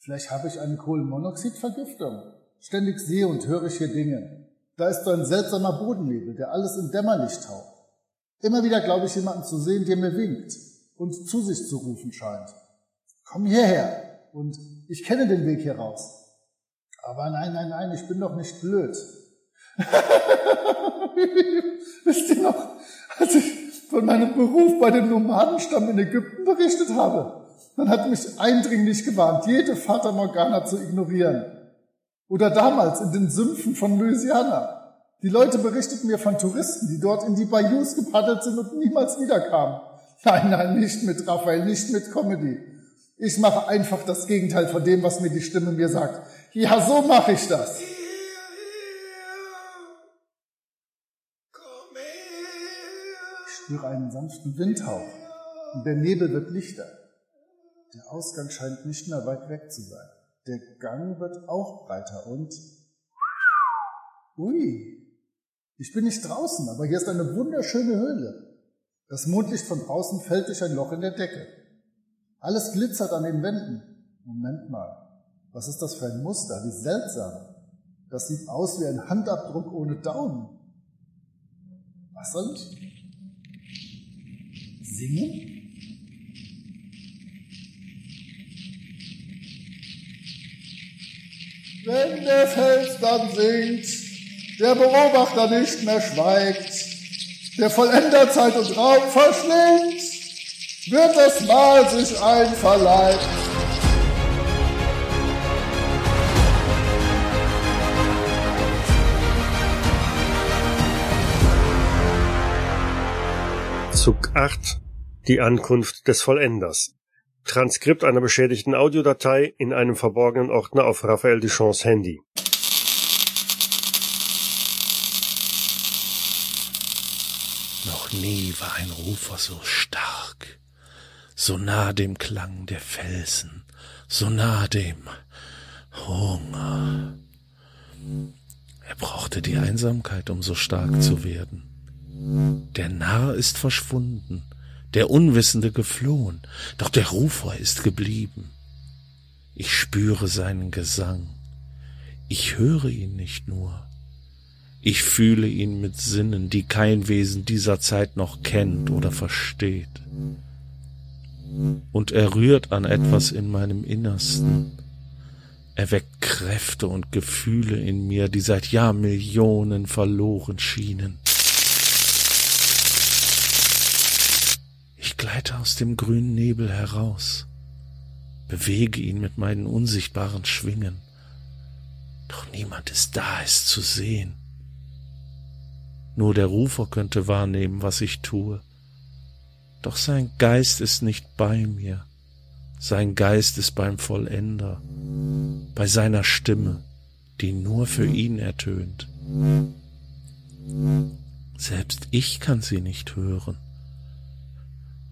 Vielleicht habe ich eine Kohlenmonoxidvergiftung. Ständig sehe und höre ich hier Dinge. Da ist so ein seltsamer Bodennebel, der alles in Dämmerlicht taucht. Immer wieder glaube ich jemanden zu sehen, der mir winkt und zu sich zu rufen scheint. Komm hierher und ich kenne den Weg hier raus. Aber nein, nein, nein, ich bin doch nicht blöd. Wisst ihr noch, als ich von meinem Beruf bei dem Nomadenstamm in Ägypten berichtet habe, dann hat mich eindringlich gewarnt, jede Fata Morgana zu ignorieren. Oder damals in den Sümpfen von Louisiana. Die Leute berichteten mir von Touristen, die dort in die Bayous gepaddelt sind und niemals wiederkamen. Nein, nein, nicht mit Raphael, nicht mit Comedy. Ich mache einfach das Gegenteil von dem, was mir die Stimme mir sagt. Ja, so mache ich das. Ich spüre einen sanften Windhauch und der Nebel wird lichter. Der Ausgang scheint nicht mehr weit weg zu sein. Der Gang wird auch breiter und... Ui, ich bin nicht draußen, aber hier ist eine wunderschöne Höhle. Das Mondlicht von draußen fällt durch ein Loch in der Decke. Alles glitzert an den Wänden. Moment mal, was ist das für ein Muster? Wie seltsam. Das sieht aus wie ein Handabdruck ohne Daumen. Was ich? Singen? Wenn der Fels dann singt, der Beobachter nicht mehr schweigt, der Vollender Zeit und Raum verschlingt, wird das Mal sich einverleibt. Zug 8. Die Ankunft des Vollenders. Transkript einer beschädigten Audiodatei in einem verborgenen Ordner auf Raphael Duchamps Handy. Noch nie war ein Rufer so stark, so nah dem Klang der Felsen, so nah dem Hunger. Er brauchte die Einsamkeit, um so stark zu werden. Der Narr ist verschwunden, der Unwissende geflohen, doch der Rufer ist geblieben. Ich spüre seinen Gesang, ich höre ihn nicht nur, ich fühle ihn mit Sinnen, die kein Wesen dieser Zeit noch kennt oder versteht. Und er rührt an etwas in meinem Innersten. Er weckt Kräfte und Gefühle in mir, die seit Jahrmillionen verloren schienen. Ich gleite aus dem grünen Nebel heraus, bewege ihn mit meinen unsichtbaren Schwingen. Doch niemand ist da, es zu sehen. Nur der Rufer könnte wahrnehmen, was ich tue. Doch sein Geist ist nicht bei mir. Sein Geist ist beim Vollender, bei seiner Stimme, die nur für ihn ertönt. Selbst ich kann sie nicht hören.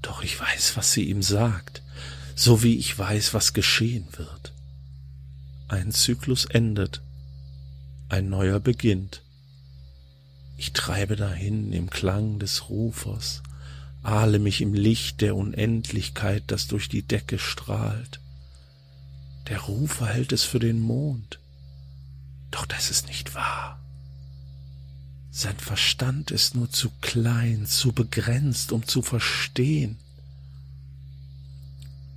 Doch ich weiß, was sie ihm sagt, so wie ich weiß, was geschehen wird. Ein Zyklus endet, ein neuer beginnt. Ich treibe dahin im Klang des Rufers, ahle mich im Licht der Unendlichkeit, das durch die Decke strahlt. Der Rufer hält es für den Mond, doch das ist nicht wahr. Sein Verstand ist nur zu klein, zu begrenzt, um zu verstehen.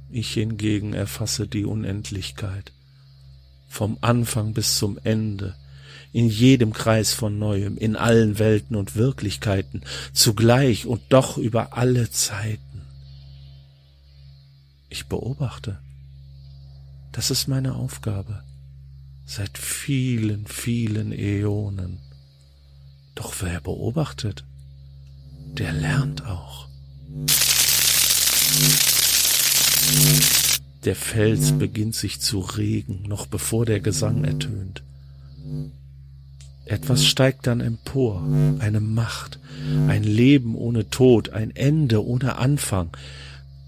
Ich hingegen erfasse die Unendlichkeit, vom Anfang bis zum Ende, in jedem Kreis von Neuem, in allen Welten und Wirklichkeiten, zugleich und doch über alle Zeiten. Ich beobachte. Das ist meine Aufgabe. Seit vielen, vielen Äonen. Doch wer beobachtet, der lernt auch. Der Fels beginnt sich zu regen, noch bevor der Gesang ertönt. Etwas steigt dann empor, eine Macht, ein Leben ohne Tod, ein Ende ohne Anfang.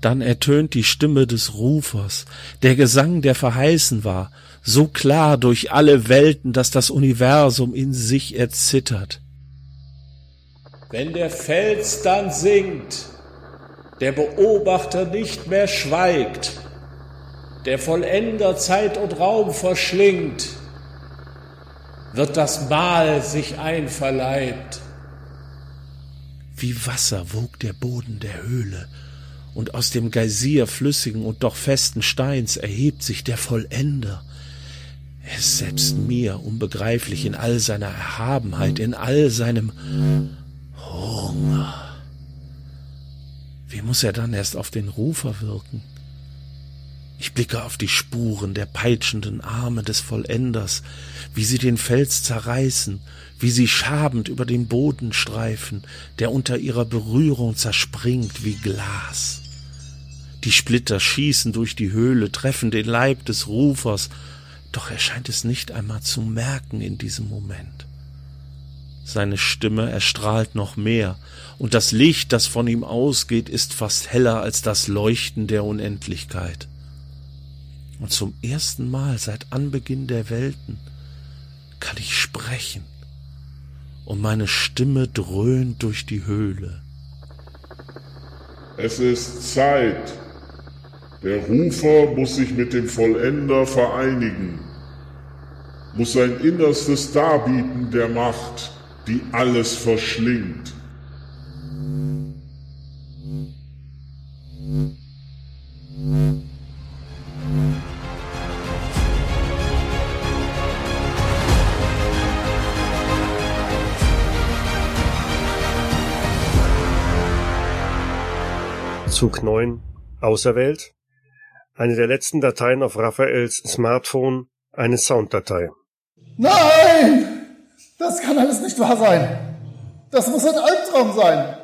Dann ertönt die Stimme des Rufers, der Gesang, der verheißen war, so klar durch alle Welten, dass das Universum in sich erzittert. Wenn der Fels dann singt, der Beobachter nicht mehr schweigt, der Vollender Zeit und Raum verschlingt, wird das Mahl sich einverleibt. Wie Wasser wog der Boden der Höhle, und aus dem Geysir flüssigen und doch festen Steins erhebt sich der Vollender. Er ist selbst mir unbegreiflich in all seiner Erhabenheit, in all seinem Hunger. Wie muss er dann erst auf den Rufer wirken? Ich blicke auf die Spuren der peitschenden Arme des Vollenders, wie sie den Fels zerreißen, wie sie schabend über den Boden streifen, der unter ihrer Berührung zerspringt wie Glas. Die Splitter schießen durch die Höhle, treffen den Leib des Rufers, doch er scheint es nicht einmal zu merken in diesem Moment. Seine Stimme erstrahlt noch mehr, und das Licht, das von ihm ausgeht, ist fast heller als das Leuchten der Unendlichkeit. Und zum ersten Mal seit Anbeginn der Welten kann ich sprechen, und meine Stimme dröhnt durch die Höhle. Es ist Zeit. Der Rufer muss sich mit dem Vollender vereinigen, muss sein Innerstes darbieten der Macht, die alles verschlingt. Zug 9 Auserwählt. Eine der letzten Dateien auf Raphaels Smartphone, eine Sounddatei. Nein! Das kann alles nicht wahr sein. Das muss ein Albtraum sein.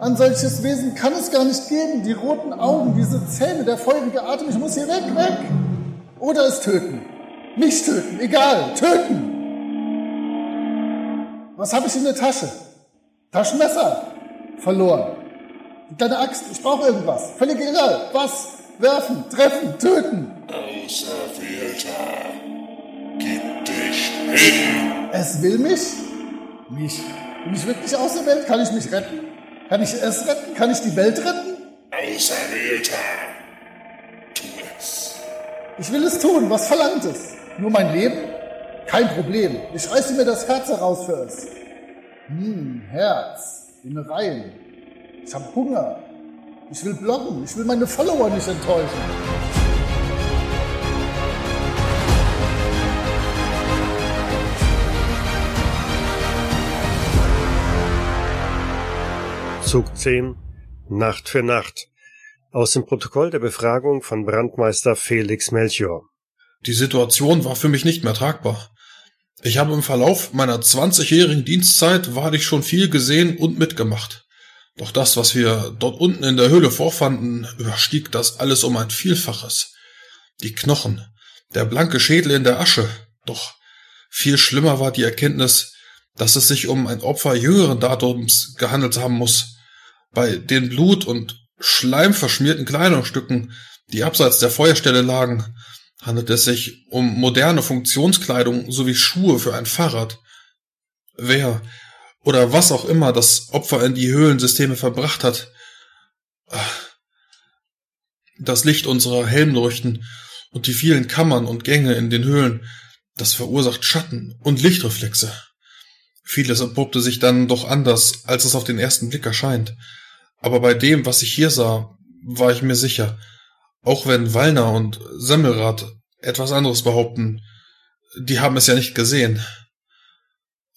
Ein solches Wesen kann es gar nicht geben. Die roten Augen, diese Zähne, der feurige Atem. Ich muss hier weg, weg. Oder es töten. Mich töten, egal, töten. Was habe ich in der Tasche? Taschenmesser. Verloren. Deine Axt, ich brauche irgendwas. Völlig egal. Was? Werfen, treffen, töten. Auserwählter, gib dich hin. Es will mich? Mich? Bin ich wirklich auserwählt? Kann ich mich retten? Kann ich es retten? Kann ich die Welt retten? Auserwählter, tu es. Ich will es tun. Was verlangt es? Nur mein Leben? Kein Problem. Ich reiße mir das Herz heraus für es. Hm, Herz. Innereien. Ich habe Hunger. Ich will bloggen. Ich will meine Follower nicht enttäuschen. Zug 10 Nacht für Nacht. Aus dem Protokoll der Befragung von Brandmeister Felix Melchior. Die Situation war für mich nicht mehr tragbar. Ich habe im Verlauf meiner 20-jährigen Dienstzeit wahrlich schon viel gesehen und mitgemacht. Doch das, was wir dort unten in der Höhle vorfanden, überstieg das alles um ein Vielfaches. Die Knochen, der blanke Schädel in der Asche. Doch viel schlimmer war die Erkenntnis, dass es sich um ein Opfer jüngeren Datums gehandelt haben muss. Bei den Blut- und schleimverschmierten Kleidungsstücken, die abseits der Feuerstelle lagen, handelt es sich um moderne Funktionskleidung sowie Schuhe für ein Fahrrad. Wer oder was auch immer das Opfer in die Höhlensysteme verbracht hat, das Licht unserer Helmleuchten und die vielen Kammern und Gänge in den Höhlen, das verursacht Schatten und Lichtreflexe. Vieles entpuppte sich dann doch anders, als es auf den ersten Blick erscheint. Aber bei dem, was ich hier sah, war ich mir sicher. Auch wenn Wallner und Semmelrad etwas anderes behaupten, die haben es ja nicht gesehen.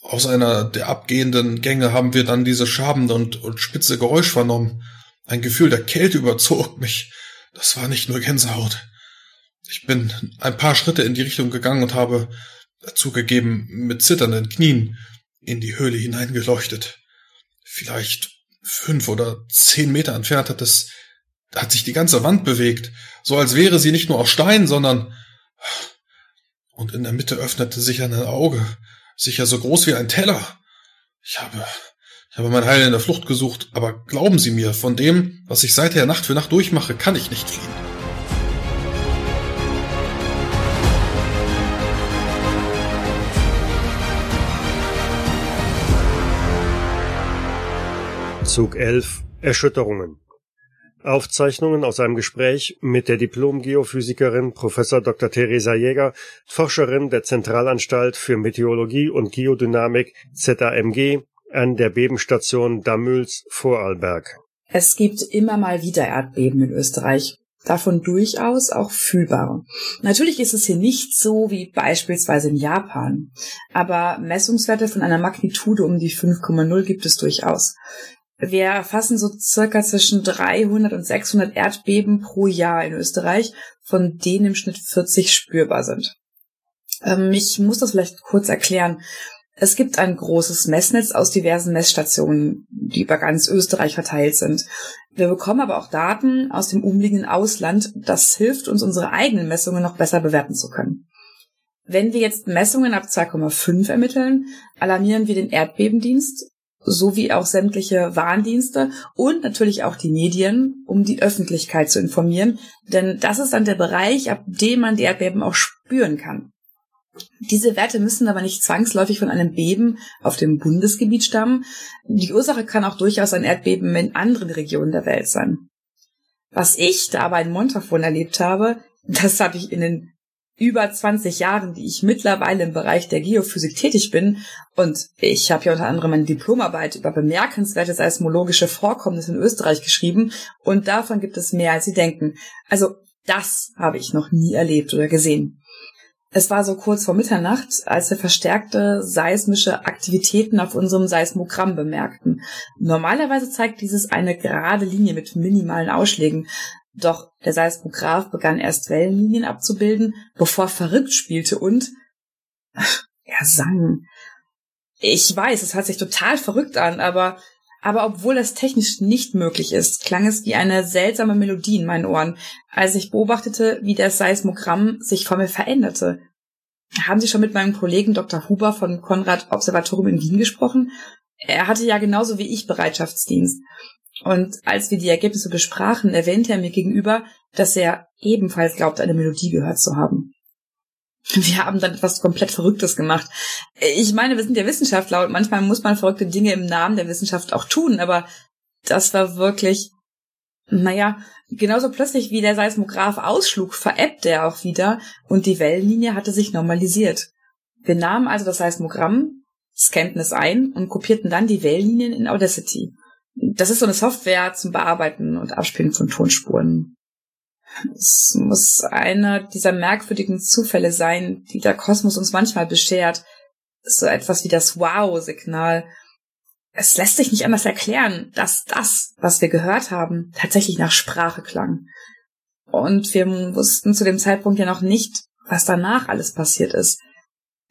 Aus einer der abgehenden Gänge haben wir dann diese schabende und, und spitze Geräusch vernommen. Ein Gefühl der Kälte überzog mich. Das war nicht nur Gänsehaut. Ich bin ein paar Schritte in die Richtung gegangen und habe, zugegeben, mit zitternden Knien in die Höhle hineingeleuchtet. Vielleicht fünf oder zehn Meter entfernt hat es, hat sich die ganze Wand bewegt, so als wäre sie nicht nur aus Stein, sondern und in der Mitte öffnete sich ein Auge, sicher so groß wie ein Teller. Ich habe, ich habe mein Heil in der Flucht gesucht, aber glauben Sie mir, von dem, was ich seither Nacht für Nacht durchmache, kann ich nicht fliehen. Zug 11 Erschütterungen. Aufzeichnungen aus einem Gespräch mit der Diplom-Geophysikerin Prof. Dr. Theresa Jäger, Forscherin der Zentralanstalt für Meteorologie und Geodynamik ZAMG an der Bebenstation Damüls Vorarlberg. Es gibt immer mal wieder Erdbeben in Österreich davon durchaus auch fühlbare. Natürlich ist es hier nicht so wie beispielsweise in Japan, aber Messungswerte von einer Magnitude um die 5,0 gibt es durchaus. Wir erfassen so circa zwischen 300 und 600 Erdbeben pro Jahr in Österreich, von denen im Schnitt 40 spürbar sind. Ähm, ich muss das vielleicht kurz erklären. Es gibt ein großes Messnetz aus diversen Messstationen, die über ganz Österreich verteilt sind. Wir bekommen aber auch Daten aus dem umliegenden Ausland. Das hilft uns, unsere eigenen Messungen noch besser bewerten zu können. Wenn wir jetzt Messungen ab 2,5 ermitteln, alarmieren wir den Erdbebendienst sowie auch sämtliche Warndienste und natürlich auch die Medien, um die Öffentlichkeit zu informieren. Denn das ist dann der Bereich, ab dem man die Erdbeben auch spüren kann. Diese Werte müssen aber nicht zwangsläufig von einem Beben auf dem Bundesgebiet stammen. Die Ursache kann auch durchaus ein Erdbeben in anderen Regionen der Welt sein. Was ich da aber in Montafon erlebt habe, das habe ich in den über 20 Jahren, die ich mittlerweile im Bereich der Geophysik tätig bin. Und ich habe ja unter anderem eine Diplomarbeit über bemerkenswerte seismologische Vorkommnisse in Österreich geschrieben. Und davon gibt es mehr, als Sie denken. Also das habe ich noch nie erlebt oder gesehen. Es war so kurz vor Mitternacht, als wir verstärkte seismische Aktivitäten auf unserem Seismogramm bemerkten. Normalerweise zeigt dieses eine gerade Linie mit minimalen Ausschlägen. Doch der Seismograph begann erst Wellenlinien abzubilden, bevor verrückt spielte und er sang. Ich weiß, es hört sich total verrückt an, aber aber obwohl das technisch nicht möglich ist, klang es wie eine seltsame Melodie in meinen Ohren, als ich beobachtete, wie das Seismogramm sich vor mir veränderte. Haben Sie schon mit meinem Kollegen Dr. Huber von Konrad Observatorium in Wien gesprochen? Er hatte ja genauso wie ich Bereitschaftsdienst. Und als wir die Ergebnisse besprachen, erwähnte er mir gegenüber, dass er ebenfalls glaubt, eine Melodie gehört zu haben. Wir haben dann etwas komplett Verrücktes gemacht. Ich meine, wir sind ja Wissenschaftler und manchmal muss man verrückte Dinge im Namen der Wissenschaft auch tun, aber das war wirklich, naja, genauso plötzlich wie der Seismograph ausschlug, verebbte er auch wieder und die Wellenlinie hatte sich normalisiert. Wir nahmen also das Seismogramm, scannten es ein und kopierten dann die Wellenlinien in Audacity. Das ist so eine Software zum Bearbeiten und Abspielen von Tonspuren. Es muss einer dieser merkwürdigen Zufälle sein, die der Kosmos uns manchmal beschert. So etwas wie das Wow-Signal. Es lässt sich nicht anders erklären, dass das, was wir gehört haben, tatsächlich nach Sprache klang. Und wir wussten zu dem Zeitpunkt ja noch nicht, was danach alles passiert ist.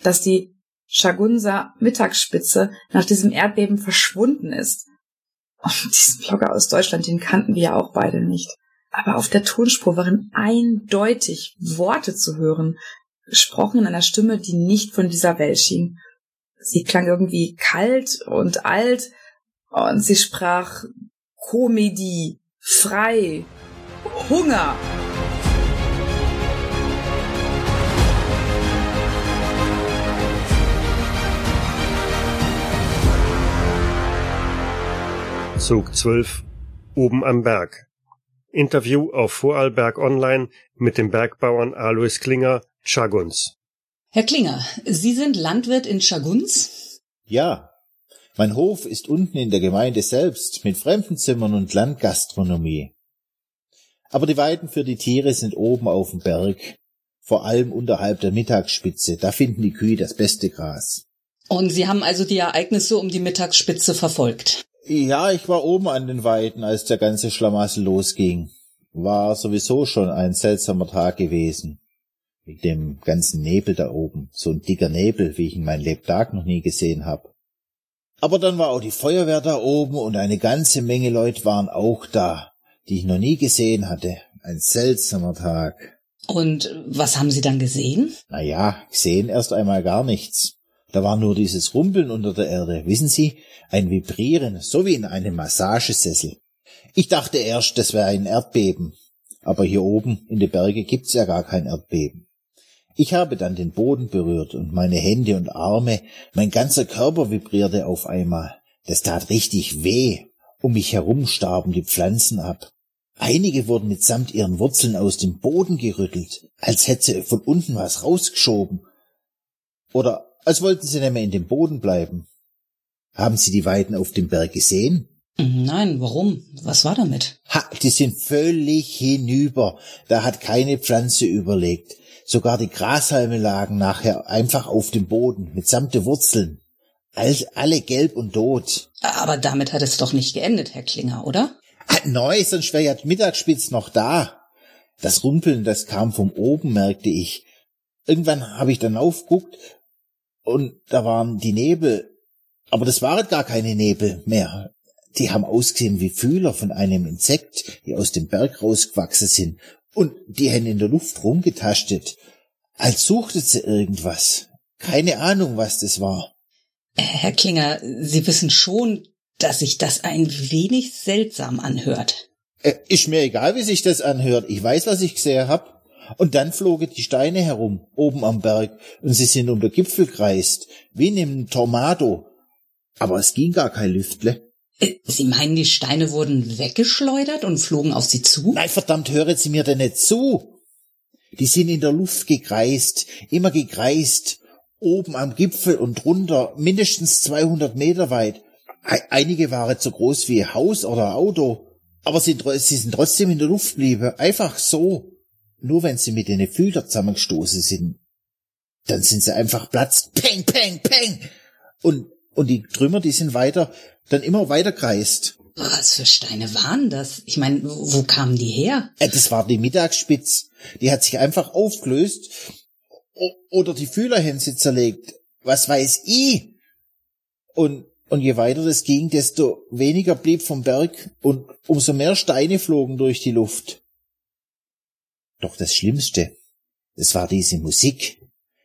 Dass die Shagunsa Mittagsspitze nach diesem Erdbeben verschwunden ist. Und diesen Blogger aus Deutschland, den kannten wir ja auch beide nicht aber auf der Tonspur waren eindeutig Worte zu hören, gesprochen in einer Stimme, die nicht von dieser Welt schien. Sie klang irgendwie kalt und alt und sie sprach Komödie, frei, Hunger. Zug 12 oben am Berg. Interview auf Vorarlberg Online mit dem Bergbauern Alois Klinger, Chaguns. Herr Klinger, Sie sind Landwirt in Chaguns? Ja. Mein Hof ist unten in der Gemeinde selbst mit Fremdenzimmern und Landgastronomie. Aber die Weiden für die Tiere sind oben auf dem Berg, vor allem unterhalb der Mittagsspitze. Da finden die Kühe das beste Gras. Und Sie haben also die Ereignisse um die Mittagsspitze verfolgt? Ja, ich war oben an den Weiden, als der ganze Schlamassel losging. War sowieso schon ein seltsamer Tag gewesen. Mit dem ganzen Nebel da oben. So ein dicker Nebel, wie ich in meinem Lebtag noch nie gesehen hab. Aber dann war auch die Feuerwehr da oben und eine ganze Menge Leute waren auch da, die ich noch nie gesehen hatte. Ein seltsamer Tag. Und was haben Sie dann gesehen? Na ja, gesehen erst einmal gar nichts. Da war nur dieses Rumpeln unter der Erde, wissen Sie, ein Vibrieren, so wie in einem Massagesessel. Ich dachte erst, das wäre ein Erdbeben, aber hier oben in den Berge gibt's ja gar kein Erdbeben. Ich habe dann den Boden berührt und meine Hände und Arme, mein ganzer Körper vibrierte auf einmal. Das tat richtig weh. Um mich herum starben die Pflanzen ab. Einige wurden mitsamt ihren Wurzeln aus dem Boden gerüttelt, als hätte von unten was rausgeschoben. Oder als wollten sie nicht mehr in dem Boden bleiben. Haben Sie die Weiden auf dem Berg gesehen? Nein, warum? Was war damit? Ha, die sind völlig hinüber. Da hat keine Pflanze überlegt. Sogar die Grashalme lagen nachher einfach auf dem Boden, mitsamt der Wurzeln. Alles, alle gelb und tot. Aber damit hat es doch nicht geendet, Herr Klinger, oder? Neu, sonst wäre ja Mittagsspitz noch da. Das Rumpeln, das kam von oben, merkte ich. Irgendwann habe ich dann aufguckt und da waren die Nebel. Aber das waren gar keine Nebel mehr. Die haben ausgesehen wie Fühler von einem Insekt, die aus dem Berg rausgewachsen sind. Und die haben in der Luft rumgetastet. Als suchte sie irgendwas. Keine Ahnung, was das war. Herr Klinger, Sie wissen schon, dass sich das ein wenig seltsam anhört. Äh, ist mir egal, wie sich das anhört. Ich weiß, was ich gesehen hab. Und dann flogen die Steine herum, oben am Berg, und sie sind um den Gipfel kreist, wie in einem Tornado. Aber es ging gar kein Lüftle. Sie meinen, die Steine wurden weggeschleudert und flogen auf Sie zu? Nein, verdammt, hören Sie mir denn nicht zu. Die sind in der Luft gekreist, immer gekreist, oben am Gipfel und drunter, mindestens 200 Meter weit. Einige waren so groß wie Haus oder Auto, aber sie, sie sind trotzdem in der Luft geblieben, einfach so. Nur wenn sie mit den Fühlern zusammengestoßen sind, dann sind sie einfach platzt, peng, peng, peng. Und, und die Trümmer, die sind weiter, dann immer weiter kreist. Was für Steine waren das? Ich meine, wo kamen die her? Äh, das war die Mittagsspitz. Die hat sich einfach aufgelöst oder die Fühlerhänse zerlegt. Was weiß ich? Und, und je weiter das ging, desto weniger blieb vom Berg und umso mehr Steine flogen durch die Luft. Doch das Schlimmste, das war diese Musik,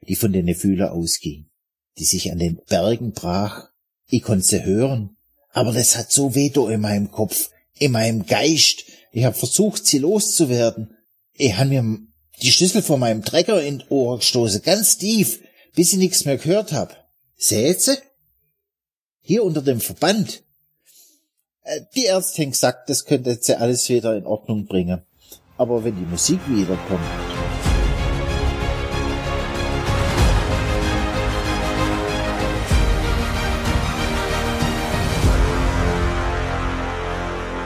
die von den Fühler ausging, die sich an den Bergen brach. Ich konnte sie hören, aber das hat so weh in meinem Kopf, in meinem Geist. Ich hab versucht, sie loszuwerden. Ich han mir die Schlüssel von meinem Trecker in Ohr gestoßen, ganz tief, bis ich nichts mehr gehört hab. Seht sie? Hier unter dem Verband. Äh, die Ärztin gesagt, das könnte sie alles wieder in Ordnung bringen. Aber wenn die Musik wiederkommt,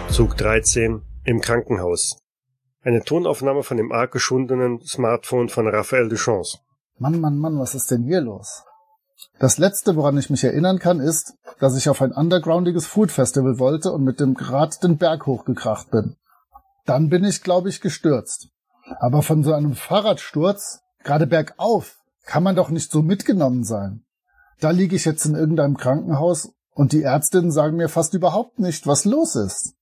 Zug 13 im Krankenhaus. Eine Tonaufnahme von dem arg geschundenen Smartphone von Raphael Duchance. Mann, Mann, Mann, was ist denn hier los? Das letzte, woran ich mich erinnern kann, ist, dass ich auf ein undergroundiges Food Festival wollte und mit dem Grad den Berg hochgekracht bin. Dann bin ich, glaube ich, gestürzt. Aber von so einem Fahrradsturz, gerade bergauf, kann man doch nicht so mitgenommen sein. Da liege ich jetzt in irgendeinem Krankenhaus und die Ärztinnen sagen mir fast überhaupt nicht, was los ist.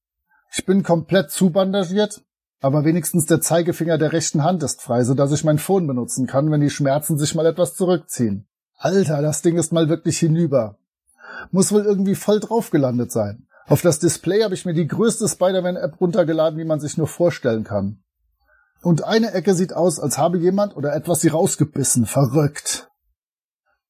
Ich bin komplett zubandagiert, aber wenigstens der Zeigefinger der rechten Hand ist frei, so dass ich mein Phone benutzen kann, wenn die Schmerzen sich mal etwas zurückziehen. Alter, das Ding ist mal wirklich hinüber. Muss wohl irgendwie voll drauf gelandet sein. Auf das Display habe ich mir die größte Spider-Man-App runtergeladen, wie man sich nur vorstellen kann. Und eine Ecke sieht aus, als habe jemand oder etwas sie rausgebissen. Verrückt.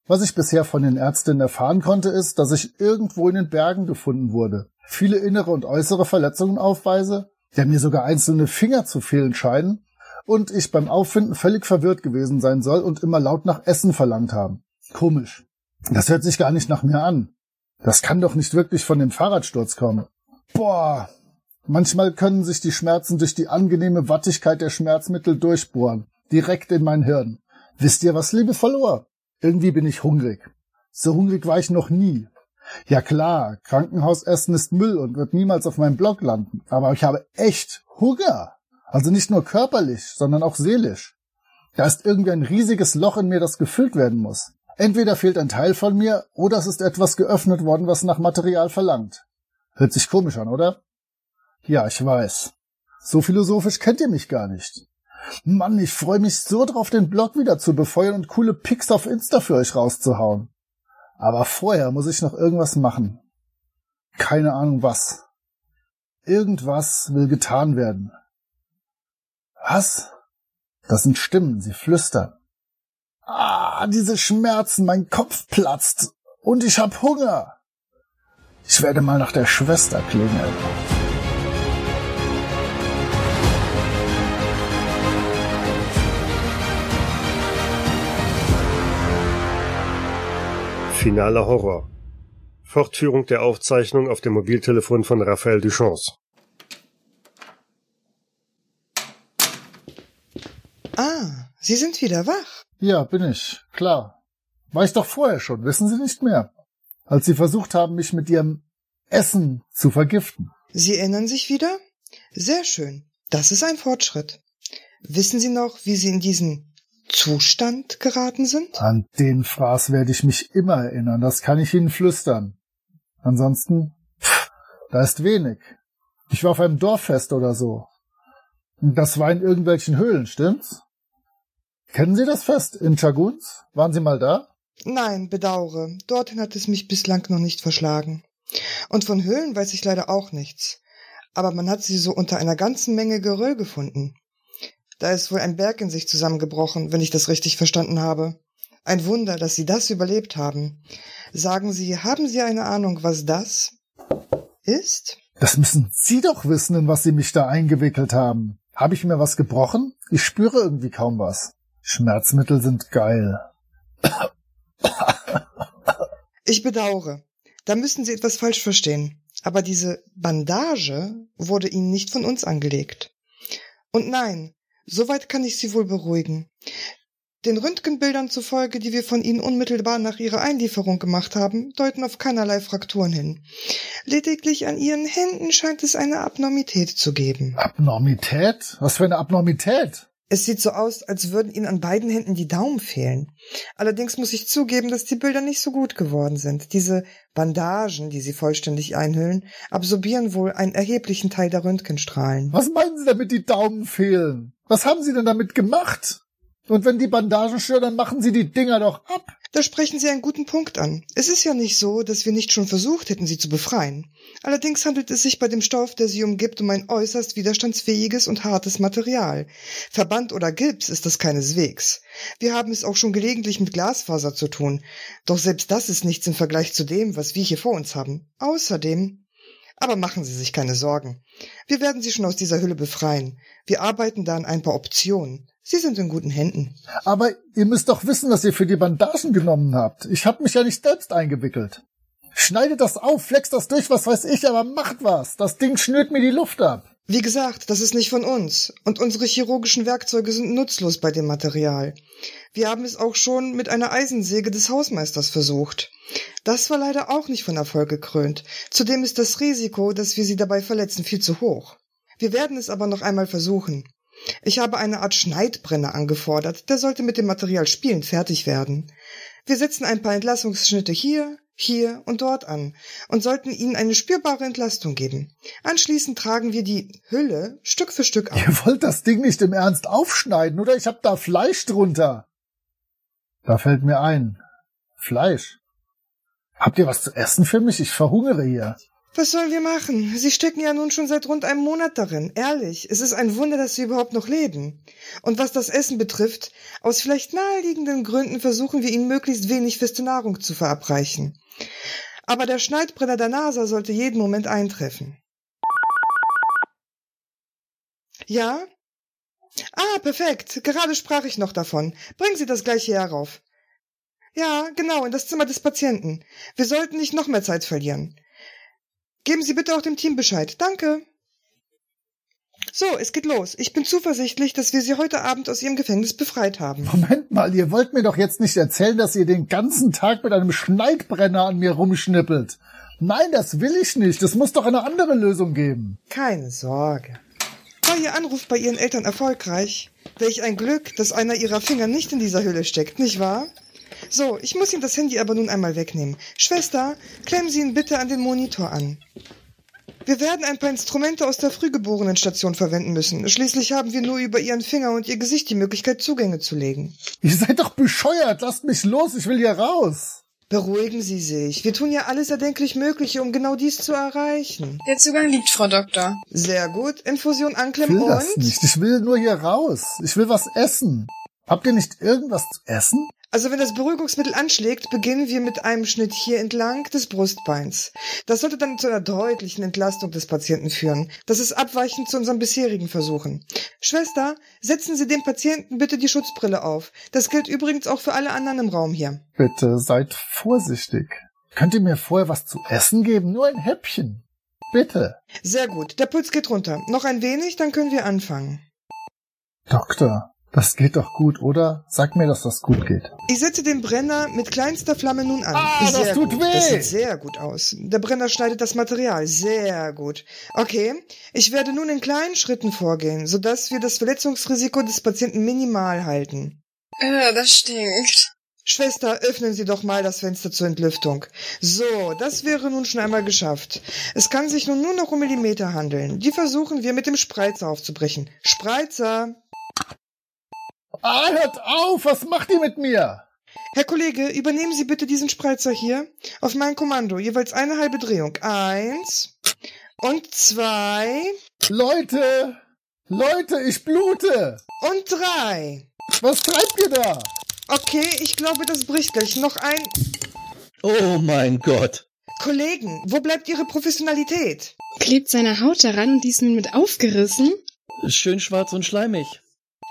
Was ich bisher von den Ärztinnen erfahren konnte, ist, dass ich irgendwo in den Bergen gefunden wurde viele innere und äußere Verletzungen aufweise, der mir sogar einzelne Finger zu fehlen scheinen und ich beim Auffinden völlig verwirrt gewesen sein soll und immer laut nach Essen verlangt haben. Komisch. Das hört sich gar nicht nach mir an. Das kann doch nicht wirklich von dem Fahrradsturz kommen. Boah. Manchmal können sich die Schmerzen durch die angenehme Wattigkeit der Schmerzmittel durchbohren. Direkt in mein Hirn. Wisst ihr was, liebe Follower? Irgendwie bin ich hungrig. So hungrig war ich noch nie. Ja klar, Krankenhausessen ist Müll und wird niemals auf meinem Blog landen. Aber ich habe echt Hunger. Also nicht nur körperlich, sondern auch seelisch. Da ist irgendwie ein riesiges Loch in mir, das gefüllt werden muss. Entweder fehlt ein Teil von mir, oder es ist etwas geöffnet worden, was nach Material verlangt. Hört sich komisch an, oder? Ja, ich weiß. So philosophisch kennt ihr mich gar nicht. Mann, ich freue mich so drauf, den Blog wieder zu befeuern und coole Pics auf Insta für euch rauszuhauen. Aber vorher muss ich noch irgendwas machen. Keine Ahnung was. Irgendwas will getan werden. Was? Das sind Stimmen, sie flüstern. Ah, diese Schmerzen, mein Kopf platzt und ich hab Hunger. Ich werde mal nach der Schwester klingeln. Finaler Horror. Fortführung der Aufzeichnung auf dem Mobiltelefon von Raphael Duchance. Ah, Sie sind wieder wach. Ja, bin ich. Klar. War ich doch vorher schon, wissen Sie nicht mehr. Als Sie versucht haben, mich mit Ihrem Essen zu vergiften. Sie erinnern sich wieder? Sehr schön. Das ist ein Fortschritt. Wissen Sie noch, wie Sie in diesen Zustand geraten sind? An den Fraß werde ich mich immer erinnern, das kann ich Ihnen flüstern. Ansonsten, pff, da ist wenig. Ich war auf einem Dorffest oder so. Und das war in irgendwelchen Höhlen, stimmt's? Kennen Sie das Fest in Chaguns? Waren Sie mal da? Nein, bedauere. Dorthin hat es mich bislang noch nicht verschlagen. Und von Höhlen weiß ich leider auch nichts. Aber man hat sie so unter einer ganzen Menge Geröll gefunden. Da ist wohl ein Berg in sich zusammengebrochen, wenn ich das richtig verstanden habe. Ein Wunder, dass Sie das überlebt haben. Sagen Sie, haben Sie eine Ahnung, was das ist? Das müssen Sie doch wissen, in was Sie mich da eingewickelt haben. Habe ich mir was gebrochen? Ich spüre irgendwie kaum was. Schmerzmittel sind geil. Ich bedauere. Da müssen Sie etwas falsch verstehen. Aber diese Bandage wurde Ihnen nicht von uns angelegt. Und nein, soweit kann ich Sie wohl beruhigen. Den Röntgenbildern zufolge, die wir von Ihnen unmittelbar nach Ihrer Einlieferung gemacht haben, deuten auf keinerlei Frakturen hin. Lediglich an Ihren Händen scheint es eine Abnormität zu geben. Abnormität? Was für eine Abnormität? Es sieht so aus, als würden Ihnen an beiden Händen die Daumen fehlen. Allerdings muss ich zugeben, dass die Bilder nicht so gut geworden sind. Diese Bandagen, die sie vollständig einhüllen, absorbieren wohl einen erheblichen Teil der Röntgenstrahlen. Was meinen Sie damit, die Daumen fehlen? Was haben Sie denn damit gemacht? Und wenn die Bandagen stören, dann machen Sie die Dinger doch ab. Da sprechen Sie einen guten Punkt an. Es ist ja nicht so, dass wir nicht schon versucht hätten, sie zu befreien. Allerdings handelt es sich bei dem Stoff, der sie umgibt, um ein äußerst widerstandsfähiges und hartes Material. Verband oder Gips ist das keineswegs. Wir haben es auch schon gelegentlich mit Glasfaser zu tun. Doch selbst das ist nichts im Vergleich zu dem, was wir hier vor uns haben. Außerdem aber machen Sie sich keine Sorgen. Wir werden Sie schon aus dieser Hülle befreien. Wir arbeiten da an ein paar Optionen. Sie sind in guten Händen. Aber ihr müsst doch wissen, dass ihr für die Bandagen genommen habt. Ich hab mich ja nicht selbst eingewickelt. Schneidet das auf, flext das durch, was weiß ich, aber macht was. Das Ding schnürt mir die Luft ab. Wie gesagt, das ist nicht von uns. Und unsere chirurgischen Werkzeuge sind nutzlos bei dem Material. Wir haben es auch schon mit einer Eisensäge des Hausmeisters versucht. Das war leider auch nicht von Erfolg gekrönt. Zudem ist das Risiko, dass wir sie dabei verletzen, viel zu hoch. Wir werden es aber noch einmal versuchen. Ich habe eine Art Schneidbrenner angefordert, der sollte mit dem Material spielend fertig werden. Wir setzen ein paar Entlassungsschnitte hier, hier und dort an und sollten ihnen eine spürbare Entlastung geben. Anschließend tragen wir die Hülle Stück für Stück ab. Ihr wollt das Ding nicht im Ernst aufschneiden, oder? Ich hab da Fleisch drunter. Da fällt mir ein. Fleisch. Habt ihr was zu essen für mich? Ich verhungere hier. Was sollen wir machen? Sie stecken ja nun schon seit rund einem Monat darin. Ehrlich, es ist ein Wunder, dass Sie überhaupt noch leben. Und was das Essen betrifft, aus vielleicht naheliegenden Gründen versuchen wir Ihnen möglichst wenig feste Nahrung zu verabreichen. Aber der Schneidbrenner der NASA sollte jeden Moment eintreffen. Ja? Ah, perfekt. Gerade sprach ich noch davon. Bringen Sie das gleich herauf. Ja, genau, in das Zimmer des Patienten. Wir sollten nicht noch mehr Zeit verlieren. Geben Sie bitte auch dem Team Bescheid. Danke. So, es geht los. Ich bin zuversichtlich, dass wir Sie heute Abend aus Ihrem Gefängnis befreit haben. Moment mal, ihr wollt mir doch jetzt nicht erzählen, dass ihr den ganzen Tag mit einem Schneidbrenner an mir rumschnippelt. Nein, das will ich nicht. Es muss doch eine andere Lösung geben. Keine Sorge. War Ihr Anruf bei Ihren Eltern erfolgreich? Welch ein Glück, dass einer Ihrer Finger nicht in dieser Hülle steckt, nicht wahr? So, ich muss Ihnen das Handy aber nun einmal wegnehmen. Schwester, klemmen Sie ihn bitte an den Monitor an. Wir werden ein paar Instrumente aus der Frühgeborenen-Station verwenden müssen. Schließlich haben wir nur über Ihren Finger und Ihr Gesicht die Möglichkeit, Zugänge zu legen. Ihr seid doch bescheuert. Lasst mich los. Ich will hier raus. Beruhigen Sie sich. Wir tun ja alles erdenklich Mögliche, um genau dies zu erreichen. Der Zugang liegt, Frau Doktor. Sehr gut. Infusion Ich anklemmen will das und... nicht. Ich will nur hier raus. Ich will was essen. Habt ihr nicht irgendwas zu essen? Also wenn das Beruhigungsmittel anschlägt, beginnen wir mit einem Schnitt hier entlang des Brustbeins. Das sollte dann zu einer deutlichen Entlastung des Patienten führen. Das ist abweichend zu unseren bisherigen Versuchen. Schwester, setzen Sie dem Patienten bitte die Schutzbrille auf. Das gilt übrigens auch für alle anderen im Raum hier. Bitte seid vorsichtig. Könnt ihr mir vorher was zu essen geben? Nur ein Häppchen. Bitte. Sehr gut. Der Puls geht runter. Noch ein wenig, dann können wir anfangen. Doktor, das geht doch gut, oder? Sag mir, dass das gut geht. Ich setze den Brenner mit kleinster Flamme nun an. Ah, das sehr tut gut. weh. Das sieht sehr gut aus. Der Brenner schneidet das Material. Sehr gut. Okay, ich werde nun in kleinen Schritten vorgehen, sodass wir das Verletzungsrisiko des Patienten minimal halten. Äh, das stinkt. Schwester, öffnen Sie doch mal das Fenster zur Entlüftung. So, das wäre nun schon einmal geschafft. Es kann sich nun nur noch um Millimeter handeln. Die versuchen wir mit dem Spreizer aufzubrechen. Spreizer! Ah, hört auf! Was macht ihr mit mir? Herr Kollege, übernehmen Sie bitte diesen Spreizer hier. Auf mein Kommando. Jeweils eine halbe Drehung. Eins. Und zwei. Leute! Leute, ich blute! Und drei. Was treibt ihr da? Okay, ich glaube, das bricht gleich. Noch ein. Oh mein Gott. Kollegen, wo bleibt Ihre Professionalität? Klebt seine Haut daran und die ist nun mit aufgerissen? Schön schwarz und schleimig.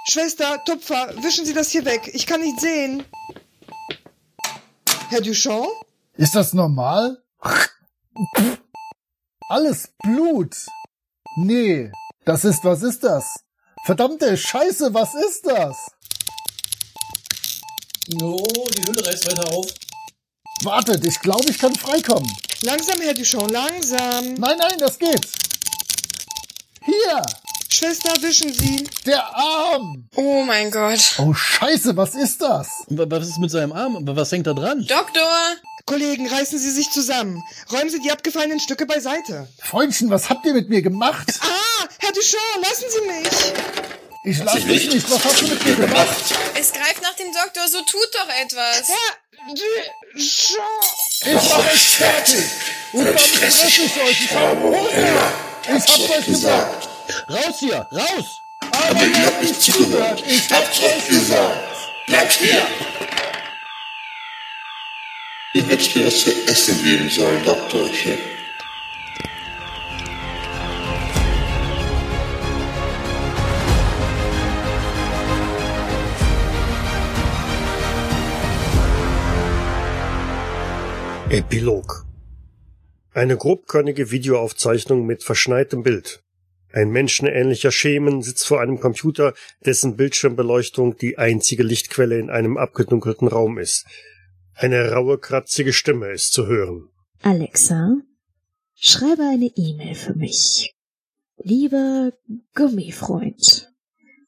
Schwester, Tupfer, wischen Sie das hier weg. Ich kann nicht sehen. Herr Duchamp? Ist das normal? Alles Blut. Nee, das ist, was ist das? Verdammte Scheiße, was ist das? No, die Hülle reißt weiter auf. Wartet, ich glaube, ich kann freikommen. Langsam, Herr Duchamp, langsam. Nein, nein, das geht. Hier. Schwester, wischen Sie. Der Arm. Oh mein Gott. Oh, Scheiße, was ist das? Was ist mit seinem Arm? Was hängt da dran? Doktor! Kollegen, reißen Sie sich zusammen. Räumen Sie die abgefallenen Stücke beiseite. Freundchen, was habt ihr mit mir gemacht? Ah, Herr Duchamp, lassen Sie mich. Ich lass dich nicht. Was hast du mit mir gemacht? Es greift nach dem Doktor, so tut doch etwas. Herr Duchamp. Ich mach euch fertig. Und dann fresse ich euch. Ich hab Hunger. Ich hab's euch gesagt. Raus hier, raus! Aber ihr habt nicht zugehört. Ich hab's euch gesagt. Bleibt hier! Ihr hättet mir was zu essen geben sollen, Doktorchen. Epilog Eine grobkörnige Videoaufzeichnung mit verschneitem Bild. Ein menschenähnlicher Schemen sitzt vor einem Computer, dessen Bildschirmbeleuchtung die einzige Lichtquelle in einem abgedunkelten Raum ist. Eine raue, kratzige Stimme ist zu hören. Alexa, schreibe eine E-Mail für mich. Lieber Gummifreund,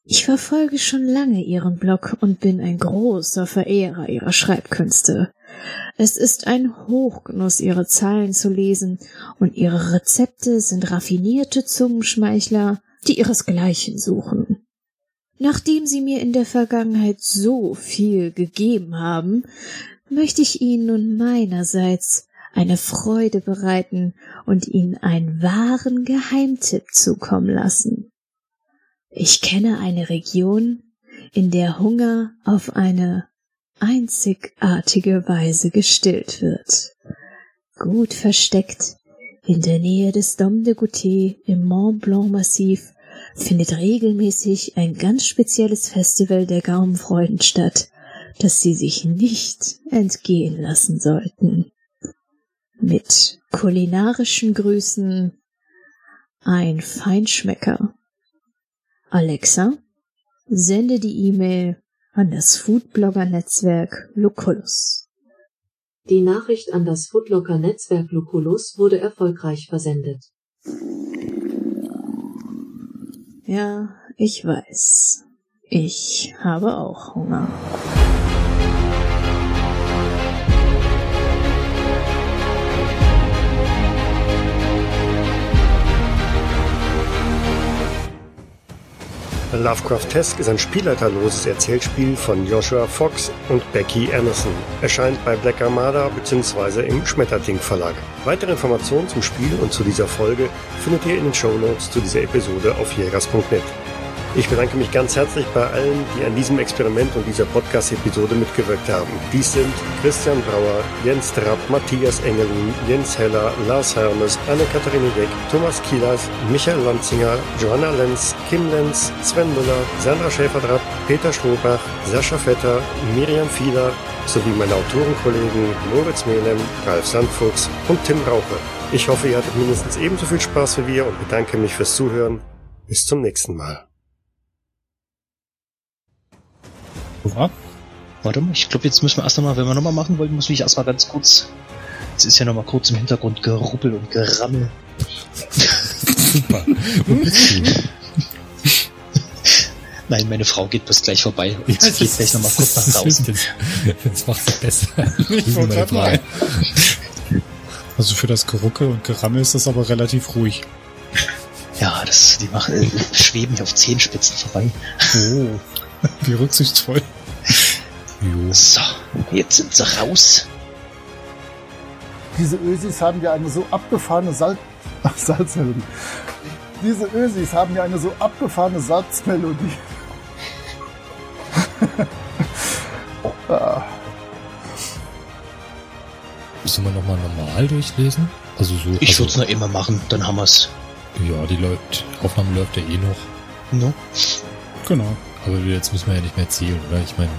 ich verfolge schon lange Ihren Blog und bin ein großer Verehrer Ihrer Schreibkünste. Es ist ein Hochgenuss, Ihre Zeilen zu lesen, und Ihre Rezepte sind raffinierte Zungenschmeichler, die ihresgleichen suchen. Nachdem Sie mir in der Vergangenheit so viel gegeben haben, möchte ich Ihnen nun meinerseits eine Freude bereiten und Ihnen einen wahren Geheimtipp zukommen lassen. Ich kenne eine Region, in der Hunger auf eine einzigartige Weise gestillt wird. Gut versteckt in der Nähe des Dom de Goûter im Mont Blanc Massiv findet regelmäßig ein ganz spezielles Festival der Gaumenfreuden statt, das Sie sich nicht entgehen lassen sollten. Mit kulinarischen Grüßen ein Feinschmecker. Alexa, sende die E-Mail an das Foodblogger-Netzwerk Lucullus. Die Nachricht an das Foodlocker-Netzwerk Lucullus wurde erfolgreich versendet. Ja, ich weiß. Ich habe auch Hunger. Lovecraftesk ist ein spielleiterloses Erzählspiel von Joshua Fox und Becky Anderson. Erscheint bei Black Armada bzw. im Schmetterting Verlag. Weitere Informationen zum Spiel und zu dieser Folge findet ihr in den Shownotes zu dieser Episode auf jägers.net. Ich bedanke mich ganz herzlich bei allen, die an diesem Experiment und dieser Podcast-Episode mitgewirkt haben. Dies sind Christian Brauer, Jens Trapp, Matthias Engelin, Jens Heller, Lars Hermes, Anne-Katharine Jeck, Thomas Kielers, Michael Lanzinger, Johanna Lenz, Kim Lenz, Sven Müller, Sandra Schäferdrapp, Peter Strohbach, Sascha Vetter, Miriam Fieler sowie meine Autorenkollegen Moritz Melem, Ralf Sandfuchs und Tim Rauche. Ich hoffe, ihr hattet mindestens ebenso viel Spaß wie wir und bedanke mich fürs Zuhören. Bis zum nächsten Mal. Ja. Warte mal, ich glaube, jetzt müssen wir erst nochmal, wenn wir nochmal machen wollen, muss ich erstmal ganz kurz. Jetzt ist ja nochmal kurz im Hintergrund geruppel und gerammel. Super. Wo bist du? Nein, meine Frau geht bis gleich vorbei. Und Ja, geht gleich nochmal kurz nach draußen. Das, das macht es besser. Ich wollte Frau. mal. Also für das Geruckel und Gerammel ist das aber relativ ruhig. Ja, das, die machen, äh, schweben hier auf Zehenspitzen vorbei. Oh, wie rücksichtsvoll. Jo. So, jetzt sind sie raus. Diese Ösis haben ja eine so abgefahrene Salz... Salzmelodie. Diese Ösis haben ja eine so abgefahrene Salzmelodie. ah. Müssen wir nochmal normal durchlesen? Also so. Ich also, würde es noch immer machen, dann haben wir's. Ja, die läuft, die Aufnahme läuft ja eh noch. No. Genau. Aber jetzt müssen wir ja nicht mehr erzählen, oder? Ich meine,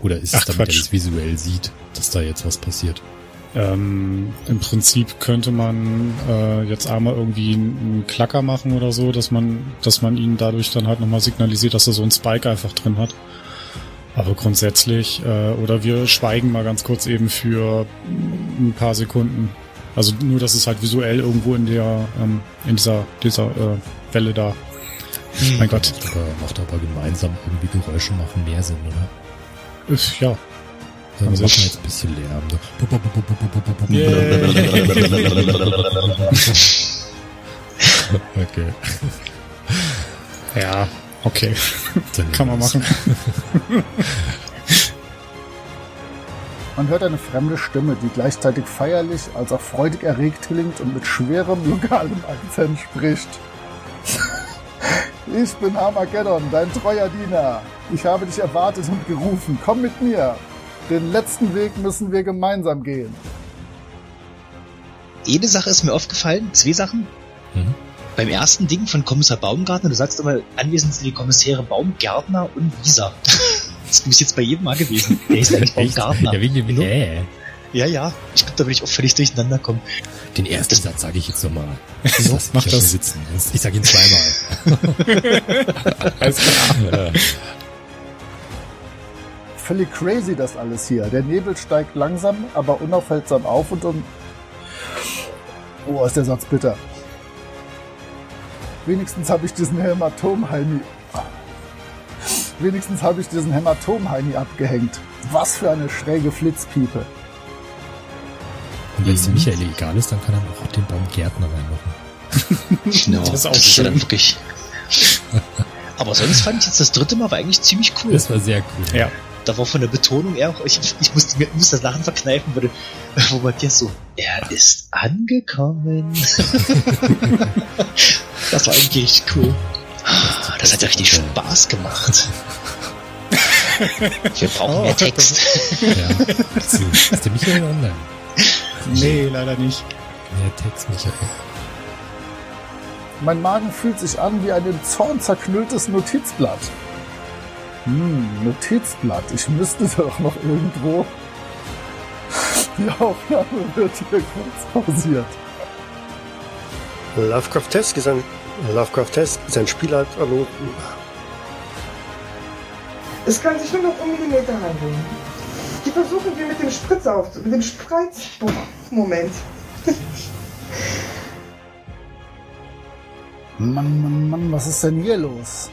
oder ist es Ach, damit, er Quatsch. es visuell sieht, dass da jetzt was passiert? Ähm, Im Prinzip könnte man äh, jetzt einmal irgendwie einen einen Klacker machen oder so, dass man, dass man ihn dadurch dann halt nochmal signalisiert, dass er so einen Spike einfach drin hat. Aber grundsätzlich, äh, oder wir schweigen mal ganz kurz eben für ein paar Sekunden. Also nur, dass es halt visuell irgendwo in der, ähm, in dieser, dieser äh, Welle da. Mein Gott. Aber macht aber gemeinsam irgendwie Geräusche machen mehr Sinn, oder? Ist, ja. Dann Also machen ich- wir jetzt ein bisschen Lärm. So. okay. Ja, okay. Dann Kann man machen. Man hört eine fremde Stimme, die gleichzeitig feierlich als auch freudig erregt klingt und mit schwerem lokalem Akzent spricht. Ich bin Armageddon, dein treuer Diener. Ich habe dich erwartet und gerufen. Komm mit mir. Den letzten Weg müssen wir gemeinsam gehen. Eine Sache ist mir aufgefallen, zwei Sachen. Mhm. Beim ersten Ding von Kommissar Baumgartner, du sagst immer, anwesend sind die Kommissäre Baumgärtner und Wieser. Das ist jetzt bei jedem Mal gewesen. Der ist eigentlich Echt? Baumgartner. Ja, wegen dem No? Ja, ja. Ich glaube, da bin ich auch völlig durcheinander kommen. Den ersten Satz sage ich jetzt nochmal. So, Lass mach das. sitzen. Ich sage ihn zweimal. Alles klar. Ja. Völlig crazy das alles hier. Der Nebel steigt langsam, aber unaufhaltsam auf und um... Oh, ist der Satz bitter. Wenigstens habe ich diesen Hämatom-Heini... Wenigstens habe ich diesen Hämatom-Heini abgehängt. Was für eine schräge Flitzpiepe. Und wenn es Michael egal ist, dann kann er auch den Baumgärtner reinmachen. No, Das ist auch das ist ja schön. dann wirklich. Aber sonst fand ich jetzt das dritte Mal war eigentlich ziemlich cool. Das war sehr cool. Ja. Da war von der Betonung eher auch, ich, ich musste mir muss das Lachen verkneifen, wo, du- wo man dir so, er ist angekommen. das war eigentlich richtig cool. Das hat ja richtig Spaß gemacht. Wir brauchen mehr Text. Ja. So, ist der Michael online? Nee, leider nicht. Mehr Text, Michael. Mein Magen fühlt sich an wie ein im Zorn zerknülltes Notizblatt. Hm, Notizblatt. Ich müsste doch noch irgendwo. Die Aufnahme wird hier kurz pausiert. Lovecraftesk ist ein Lovecraftesk ist ein Spiel halt, also, Es kann sich nur noch um Millimeter handeln. Die versuchen wir mit dem Spritzer auf, mit dem Spreiz... Boah, Moment. Mann, Mann, Mann, was ist denn hier los?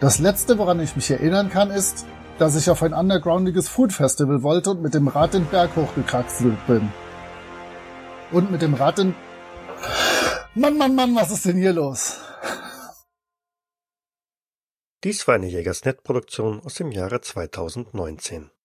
Das letzte, woran ich mich erinnern kann, ist, dass ich auf ein undergroundiges Food Festival wollte und mit dem Rad den Berg hochgekraxelt bin. Und mit dem Rad den... Mann, Mann, Mann, was ist denn hier los? dies war eine Jägersnet-Produktion aus dem Jahre 2019.